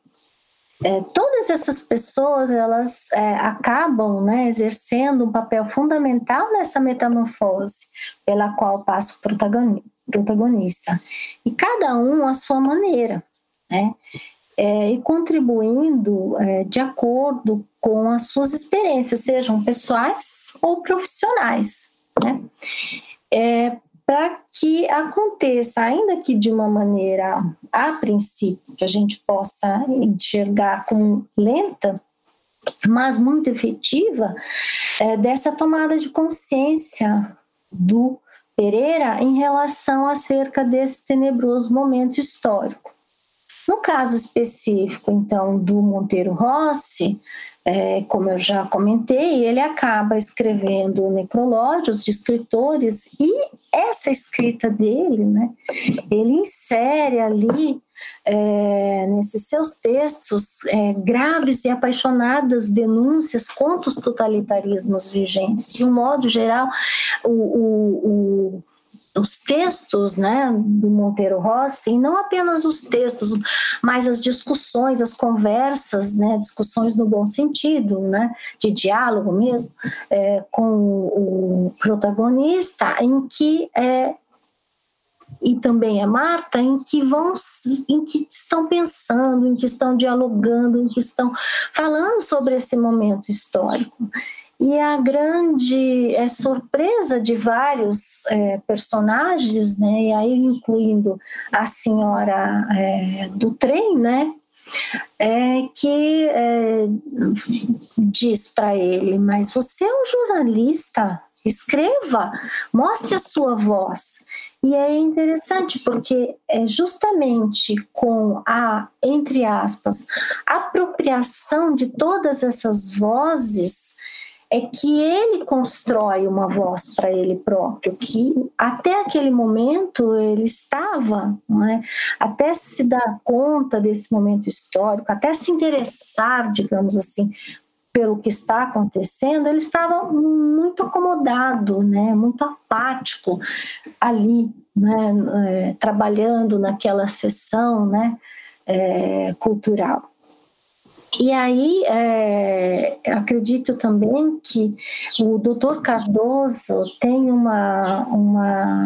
é, todas essas pessoas elas é, acabam né, exercendo um papel fundamental nessa metamorfose pela qual passa o protagonista e cada um à sua maneira né, é, e contribuindo é, de acordo com as suas experiências sejam pessoais ou profissionais né. É, para que aconteça, ainda que de uma maneira, a princípio, que a gente possa enxergar como lenta, mas muito efetiva, é, dessa tomada de consciência do Pereira em relação acerca desse tenebroso momento histórico. No caso específico, então, do Monteiro Rossi, é, como eu já comentei, ele acaba escrevendo necrológios de escritores e essa escrita dele, né, ele insere ali é, nesses seus textos é, graves e apaixonadas denúncias contra os totalitarismos vigentes. De um modo geral, o, o, o os textos né, do Monteiro Rossi, e não apenas os textos, mas as discussões, as conversas, né, discussões no bom sentido, né, de diálogo mesmo, é, com o protagonista, em que é, e também a Marta, em que vão, em que estão pensando, em que estão dialogando, em que estão falando sobre esse momento histórico. E a grande é, surpresa de vários é, personagens, né, e aí incluindo a senhora é, do trem, né, é que é, diz para ele: Mas você é um jornalista, escreva, mostre a sua voz. E é interessante porque é justamente com a, entre aspas, apropriação de todas essas vozes é que ele constrói uma voz para ele próprio, que até aquele momento ele estava, é? até se dar conta desse momento histórico, até se interessar, digamos assim, pelo que está acontecendo, ele estava muito acomodado, né, muito apático ali, né, é, trabalhando naquela sessão né, é, cultural. E aí, é, acredito também que o doutor Cardoso tem uma, uma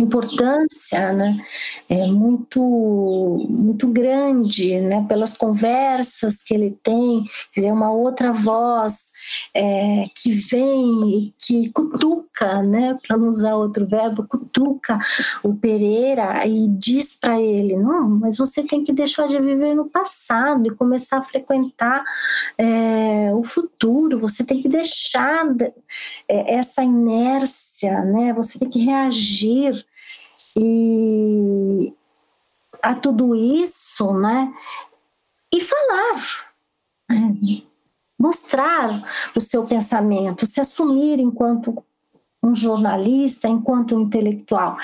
importância né, é muito, muito grande né, pelas conversas que ele tem, quer dizer, uma outra voz é, que vem, que cutuca, né, para não usar outro verbo, cutuca o Pereira e diz para ele: não, mas você tem que deixar de viver no passado e começar a frequentar é, o futuro, você tem que deixar é, essa inércia, né, você tem que reagir. E, a tudo isso, né? E falar, né? Mostrar o seu pensamento, se assumir enquanto um jornalista, enquanto um intelectual.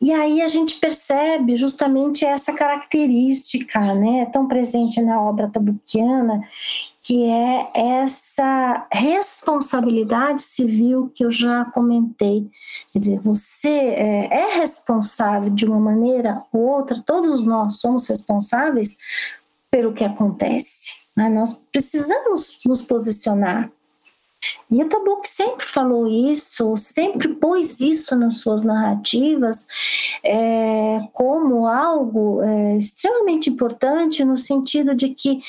E aí a gente percebe justamente essa característica, né, tão presente na obra tabuquiana, que é essa responsabilidade civil que eu já comentei. Quer dizer, você é, é responsável de uma maneira ou outra, todos nós somos responsáveis pelo que acontece. Né? Nós precisamos nos posicionar. E o Tabuk sempre falou isso, sempre pôs isso nas suas narrativas é, como algo é, extremamente importante no sentido de que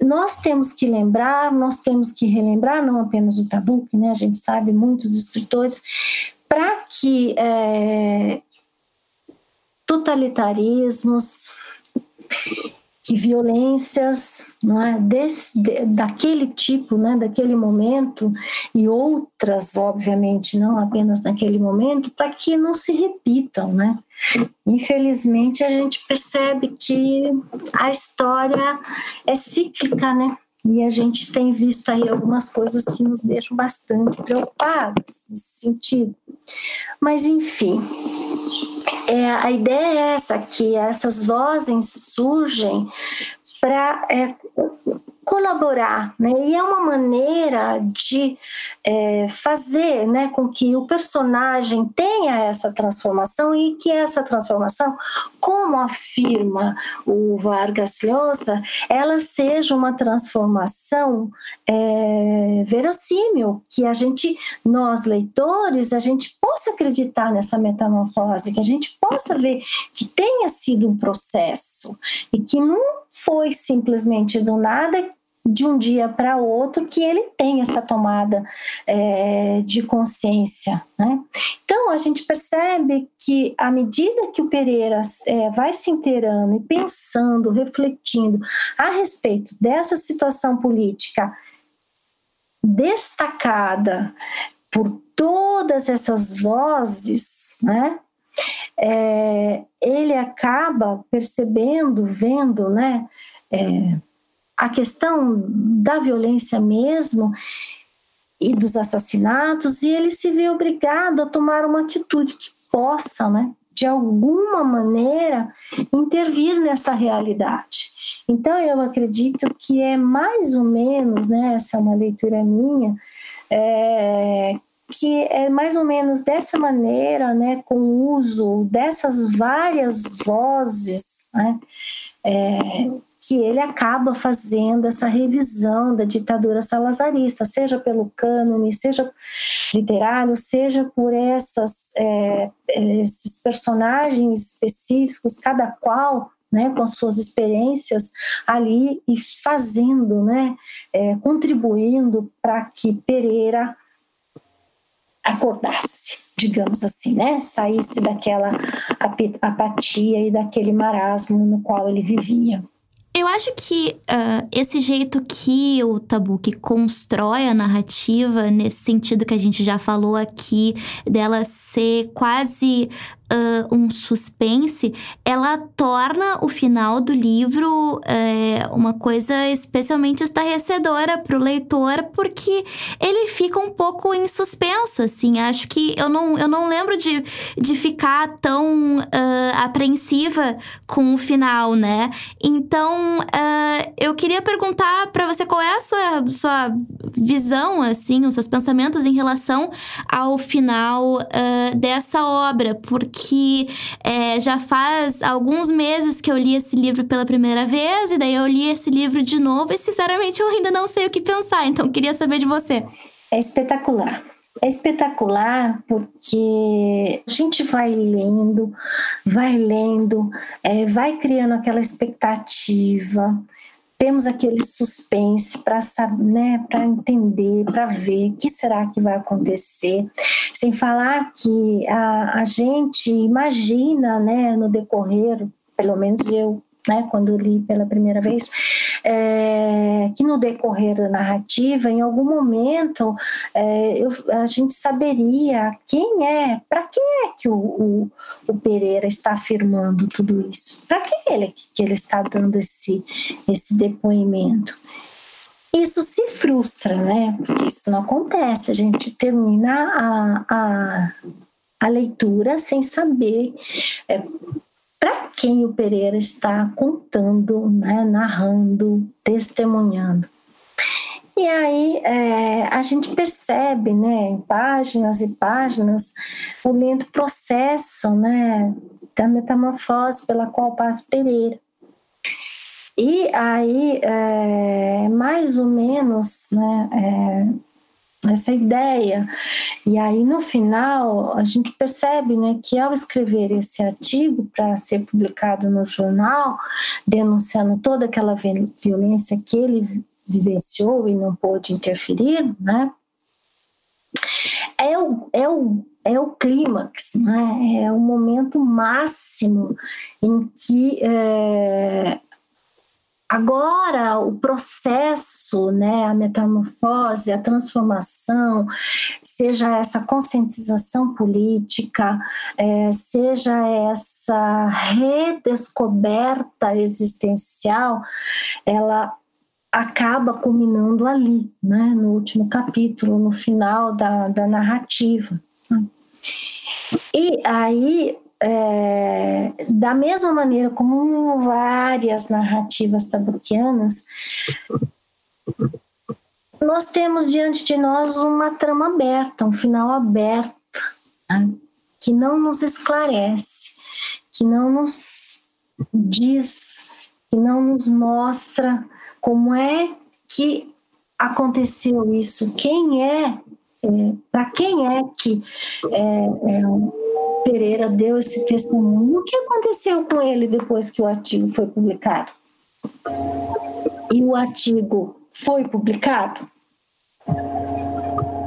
nós temos que lembrar, nós temos que relembrar, não apenas o Tabuk, né? A gente sabe muitos escritores, para que é, totalitarismos, que violências não é, Desse, de, daquele tipo, né, daquele momento, e outras, obviamente, não apenas naquele momento, para que não se repitam. Né? Infelizmente, a gente percebe que a história é cíclica, né? E a gente tem visto aí algumas coisas que nos deixam bastante preocupados nesse sentido. Mas, enfim, é, a ideia é essa, que essas vozes surgem para é, colaborar, né? E é uma maneira de é, fazer, né, com que o personagem tenha essa transformação e que essa transformação, como afirma o Vargas Llosa, ela seja uma transformação é, verossímil, que a gente, nós leitores, a gente possa acreditar nessa metamorfose, que a gente possa ver que tenha sido um processo e que não foi simplesmente do nada de um dia para outro que ele tem essa tomada é, de consciência. Né? Então a gente percebe que à medida que o Pereira é, vai se inteirando e pensando, refletindo a respeito dessa situação política destacada por todas essas vozes, né? É, ele acaba percebendo, vendo, né? É, a questão da violência mesmo e dos assassinatos, e ele se vê obrigado a tomar uma atitude que possa, né, de alguma maneira, intervir nessa realidade. Então, eu acredito que é mais ou menos, né, essa é uma leitura minha, é, que é mais ou menos dessa maneira, né, com o uso dessas várias vozes, né, é, que ele acaba fazendo essa revisão da ditadura salazarista, seja pelo cânone, seja literário, seja por essas, é, esses personagens específicos, cada qual né, com as suas experiências ali e fazendo, né, é, contribuindo para que Pereira acordasse, digamos assim, né, saísse daquela apatia e daquele marasmo no qual ele vivia.
Eu acho que uh, esse jeito que o Tabuki constrói a narrativa, nesse sentido que a gente já falou aqui, dela ser quase uh, um suspense, ela torna o final do livro é, uma coisa especialmente estarrecedora para o leitor, porque ele fica um pouco em suspenso, assim. Acho que eu não, eu não lembro de, de ficar tão uh, apreensiva com o final, né? Então, uh, eu queria perguntar para você qual é a sua, sua visão, assim, os seus pensamentos em relação ao final dessa obra, porque que é, já faz alguns meses que eu li esse livro pela primeira vez, e daí eu li esse livro de novo, e sinceramente eu ainda não sei o que pensar, então queria saber de você.
É espetacular. É espetacular porque a gente vai lendo, vai lendo, é, vai criando aquela expectativa, temos aquele suspense para né, entender, para ver o que será que vai acontecer. Sem falar que a, a gente imagina, né, no decorrer, pelo menos eu, né, quando li pela primeira vez, é, que no decorrer da narrativa, em algum momento, é, eu, a gente saberia quem é, para quem é que o, o, o, Pereira está afirmando tudo isso, para quem ele, que ele está dando esse, esse depoimento. Isso se frustra, né? Porque isso não acontece. A gente termina a, a, a leitura sem saber é, para quem o Pereira está contando, né, narrando, testemunhando. E aí é, a gente percebe, né, em páginas e páginas, o lento processo, né, da metamorfose pela qual passa Pereira. E aí, é, mais ou menos, né, é, essa ideia. E aí, no final, a gente percebe né, que ao escrever esse artigo para ser publicado no jornal, denunciando toda aquela violência que ele vivenciou e não pôde interferir, né? É o, é o, é o clímax, né? é o momento máximo em que é, Agora, o processo, né, a metamorfose, a transformação, seja essa conscientização política, é, seja essa redescoberta existencial, ela acaba culminando ali, né, no último capítulo, no final da, da narrativa. E aí é, da mesma maneira como várias narrativas tabuquianas, nós temos diante de nós uma trama aberta, um final aberto, né, que não nos esclarece, que não nos diz, que não nos mostra como é que aconteceu isso, quem é é, para quem é que é, é, Pereira deu esse testemunho? O que aconteceu com ele depois que o artigo foi publicado? E o artigo foi publicado?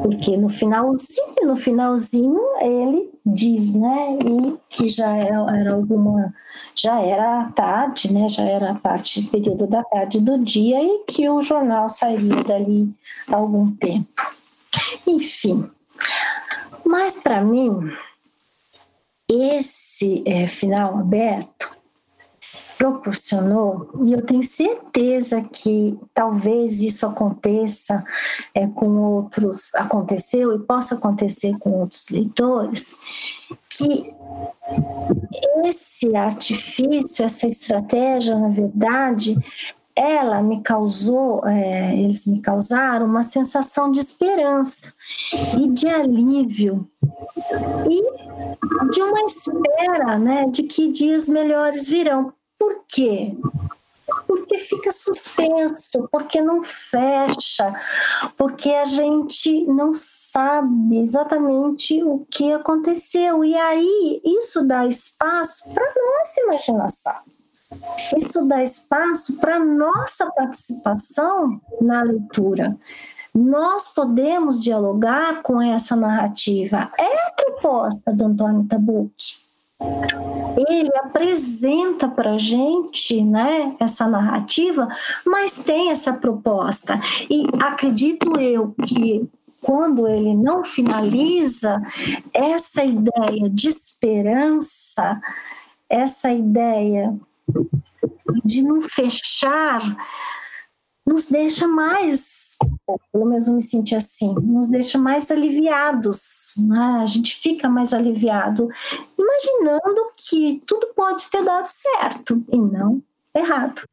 Porque no finalzinho, no finalzinho ele diz, né, e que já era alguma, já era tarde, né, já era parte período da tarde do dia e que o jornal sairia dali algum tempo. Enfim, mas para mim, esse é, final aberto proporcionou, e eu tenho certeza que talvez isso aconteça é, com outros, aconteceu e possa acontecer com outros leitores, que esse artifício, essa estratégia, na verdade, ela me causou, é, eles me causaram uma sensação de esperança e de alívio e de uma espera, né, de que dias melhores virão. Por quê? Porque fica suspenso, porque não fecha, porque a gente não sabe exatamente o que aconteceu. E aí isso dá espaço para nossa imaginação. Isso dá espaço para nossa participação na leitura. Nós podemos dialogar com essa narrativa. É a proposta do Antônio Tabucchi. Ele apresenta para a gente né, essa narrativa, mas tem essa proposta. E acredito eu que quando ele não finaliza, essa ideia de esperança, essa ideia de não fechar nos deixa mais, pelo menos eu me senti assim, nos deixa mais aliviados, né? a gente fica mais aliviado, imaginando que tudo pode ter dado certo e não errado.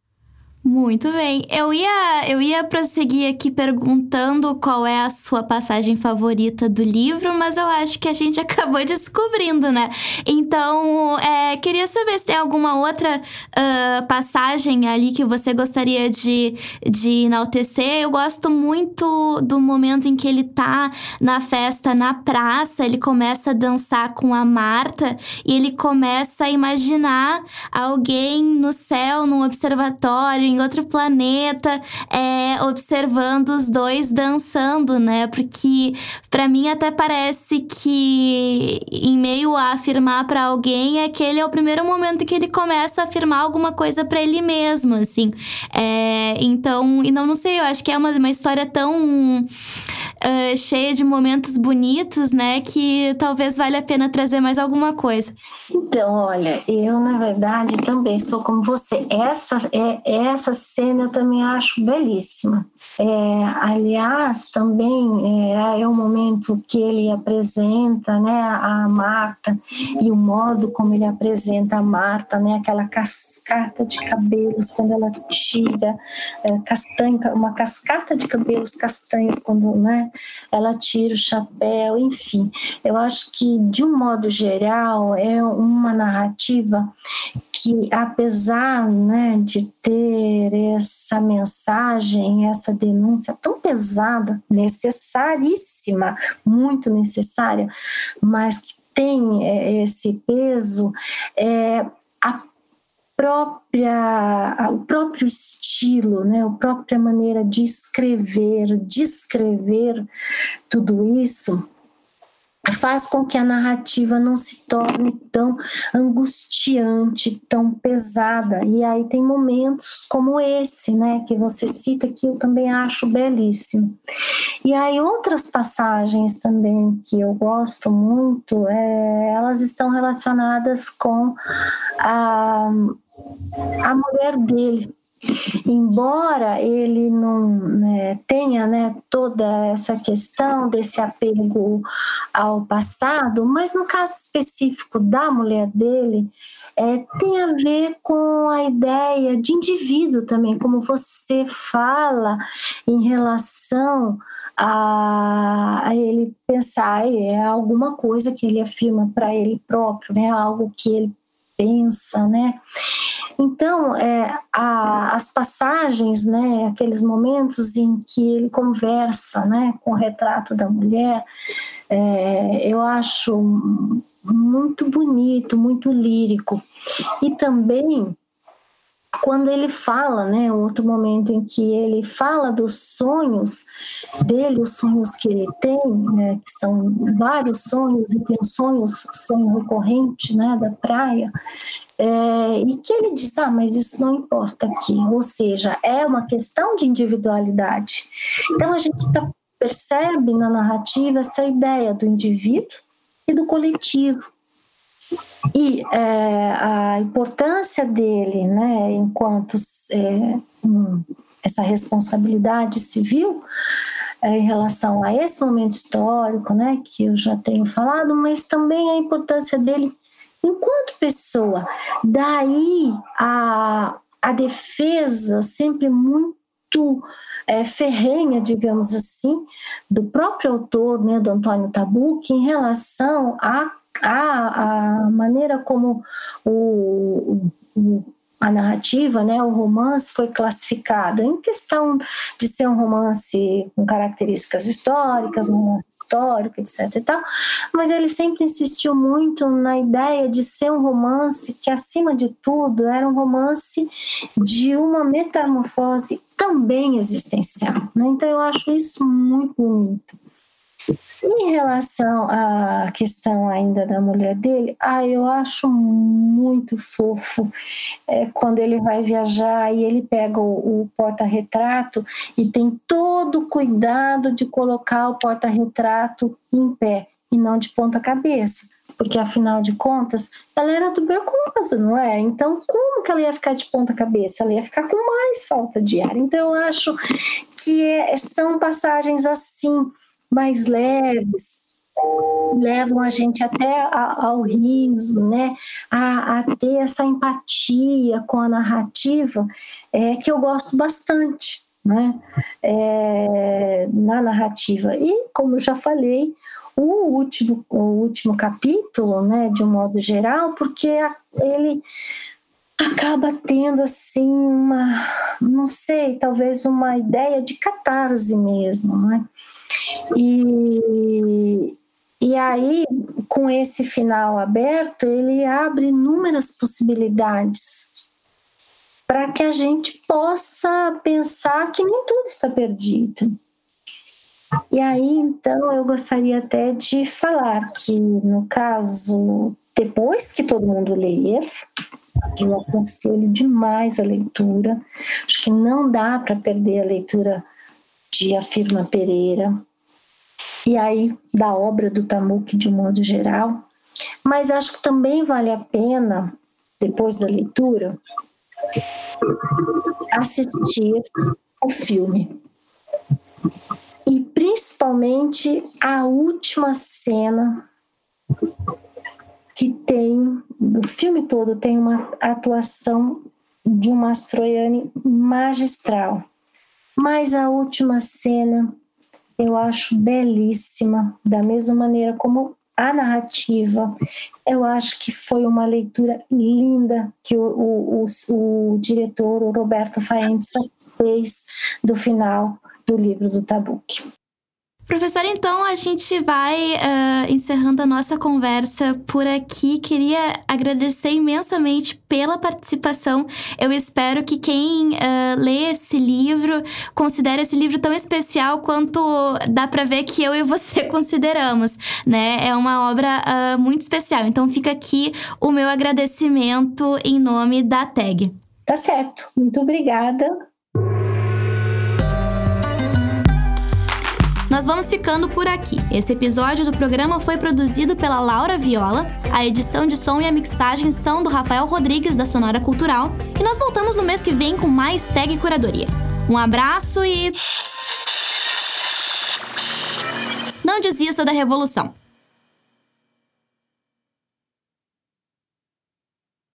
Muito bem. Eu ia, eu ia prosseguir aqui perguntando qual é a sua passagem favorita do livro, mas eu acho que a gente acabou descobrindo, né? Então, é, queria saber se tem alguma outra uh, passagem ali que você gostaria de, de enaltecer. Eu gosto muito do momento em que ele tá na festa na praça, ele começa a dançar com a Marta e ele começa a imaginar alguém no céu, num observatório, em outro planeta, é, observando os dois dançando, né? Porque para mim até parece que em meio a afirmar para alguém, aquele é o primeiro momento que ele começa a afirmar alguma coisa para ele mesmo, assim. É, então, e não, não sei, eu acho que é uma, uma história tão uh, cheia de momentos bonitos, né? Que talvez valha a pena trazer mais alguma coisa.
Então, olha, eu na verdade também sou como você. Essa, é, essa cena eu também acho belíssima. É, aliás, também é, é, o momento que ele apresenta né, a Marta e o modo como ele apresenta a Marta, né, aquela cascata de cabelos quando ela tira é, uma cascata de cabelos castanhos quando né, ela tira o chapéu, enfim. Eu acho que, de um modo geral, é uma narrativa que, apesar né, de ter essa mensagem, essa denúncia tão pesada, necessaríssima, muito necessária, mas que tem é, esse peso, é, a própria, o próprio estilo, né, a própria maneira de escrever, descrever tudo isso, faz com que a narrativa não se torne tão angustiante, tão pesada. E aí tem momentos como esse, né, que você cita que eu também acho belíssimo. E aí outras passagens também que eu gosto muito, é, elas estão relacionadas com a, a mulher dele, embora ele não né, tenha né, toda essa questão desse apego ao passado, mas no caso específico da mulher dele, é, tem a ver com a ideia de indivíduo também, como você fala em relação a, ele pensar, é alguma coisa que ele afirma para ele próprio, né, algo que ele pensa, né? Então, é, a, as passagens, né, aqueles momentos em que ele conversa né, com o retrato da mulher, é, eu acho muito bonito, muito lírico. E também quando ele fala, né, outro momento em que ele fala dos sonhos dele, os sonhos que ele tem, né, que são vários sonhos e tem sonhos, sonho recorrente, né, da praia, é, e que ele diz, ah, mas isso não importa aqui, ou seja, é uma questão de individualidade. Então a gente tá, percebe na narrativa essa ideia do indivíduo e do coletivo. E é, a importância dele, né, enquanto é, um, essa responsabilidade civil, é, em relação a esse momento histórico, né, que eu já tenho falado, mas também a importância dele enquanto pessoa. Daí a, a defesa sempre muito é, ferrenha, digamos assim, do próprio autor, né, do Antônio Tabucchi, em relação à a, a, maneira como o, o a narrativa, né, o romance foi classificado em questão de ser um romance com características históricas, um romance histórico, etc. E tal, mas ele sempre insistiu muito na ideia de ser um romance que, acima de tudo, era um romance de uma metamorfose também existencial. Né? Então, eu acho isso muito bonito. Em relação à questão ainda da mulher dele, ah, eu acho muito fofo é, quando ele vai viajar e ele pega o, o porta-retrato e tem todo o cuidado de colocar o porta-retrato em pé e não de ponta cabeça. Porque afinal de contas, ela era tuberculosa, não é? Então, como que ela ia ficar de ponta cabeça? Ela ia ficar com mais falta de ar. Então, eu acho que é, são passagens assim mais leves, levam a gente até ao riso, né? A, a, ter essa empatia com a narrativa, é, que eu gosto bastante, né? É, na narrativa. E, como eu já falei, o último, o último capítulo, né, de um modo geral, porque ele acaba tendo assim uma, não sei, talvez uma ideia de catarse mesmo, né? E, e aí, com esse final aberto, ele abre inúmeras possibilidades para que a gente possa pensar que nem tudo está perdido. E aí, então, eu gostaria até de falar que, no caso, depois que todo mundo ler, eu aconselho demais a leitura. Acho que não dá para perder a leitura de Afirma Pereira e aí da obra do Tamuque de um modo geral. Mas acho que também vale a pena, depois da leitura, assistir o filme. E principalmente a última cena que tem, o filme todo tem uma atuação de um Mastroianni magistral. Mas a última cena eu acho belíssima, da mesma maneira como a narrativa. Eu acho que foi uma leitura linda que o, o, o, o diretor, o Roberto Faenza, fez do final do livro do Tabuque.
Professora, então a gente vai uh, encerrando a nossa conversa por aqui. Queria agradecer imensamente pela participação. Eu espero que quem uh, lê esse livro considere esse livro tão especial quanto dá para ver que eu e você consideramos, né? É uma obra uh, muito especial. Então fica aqui o meu agradecimento em nome da TAG.
Tá certo. Muito obrigada.
Nós vamos ficando por aqui. Esse episódio do programa foi produzido pela Laura Viola, a edição de som e a mixagem são do Rafael Rodrigues, da Sonora Cultural, e nós voltamos no mês que vem com mais Tag Curadoria. Um abraço e. Não desista da revolução!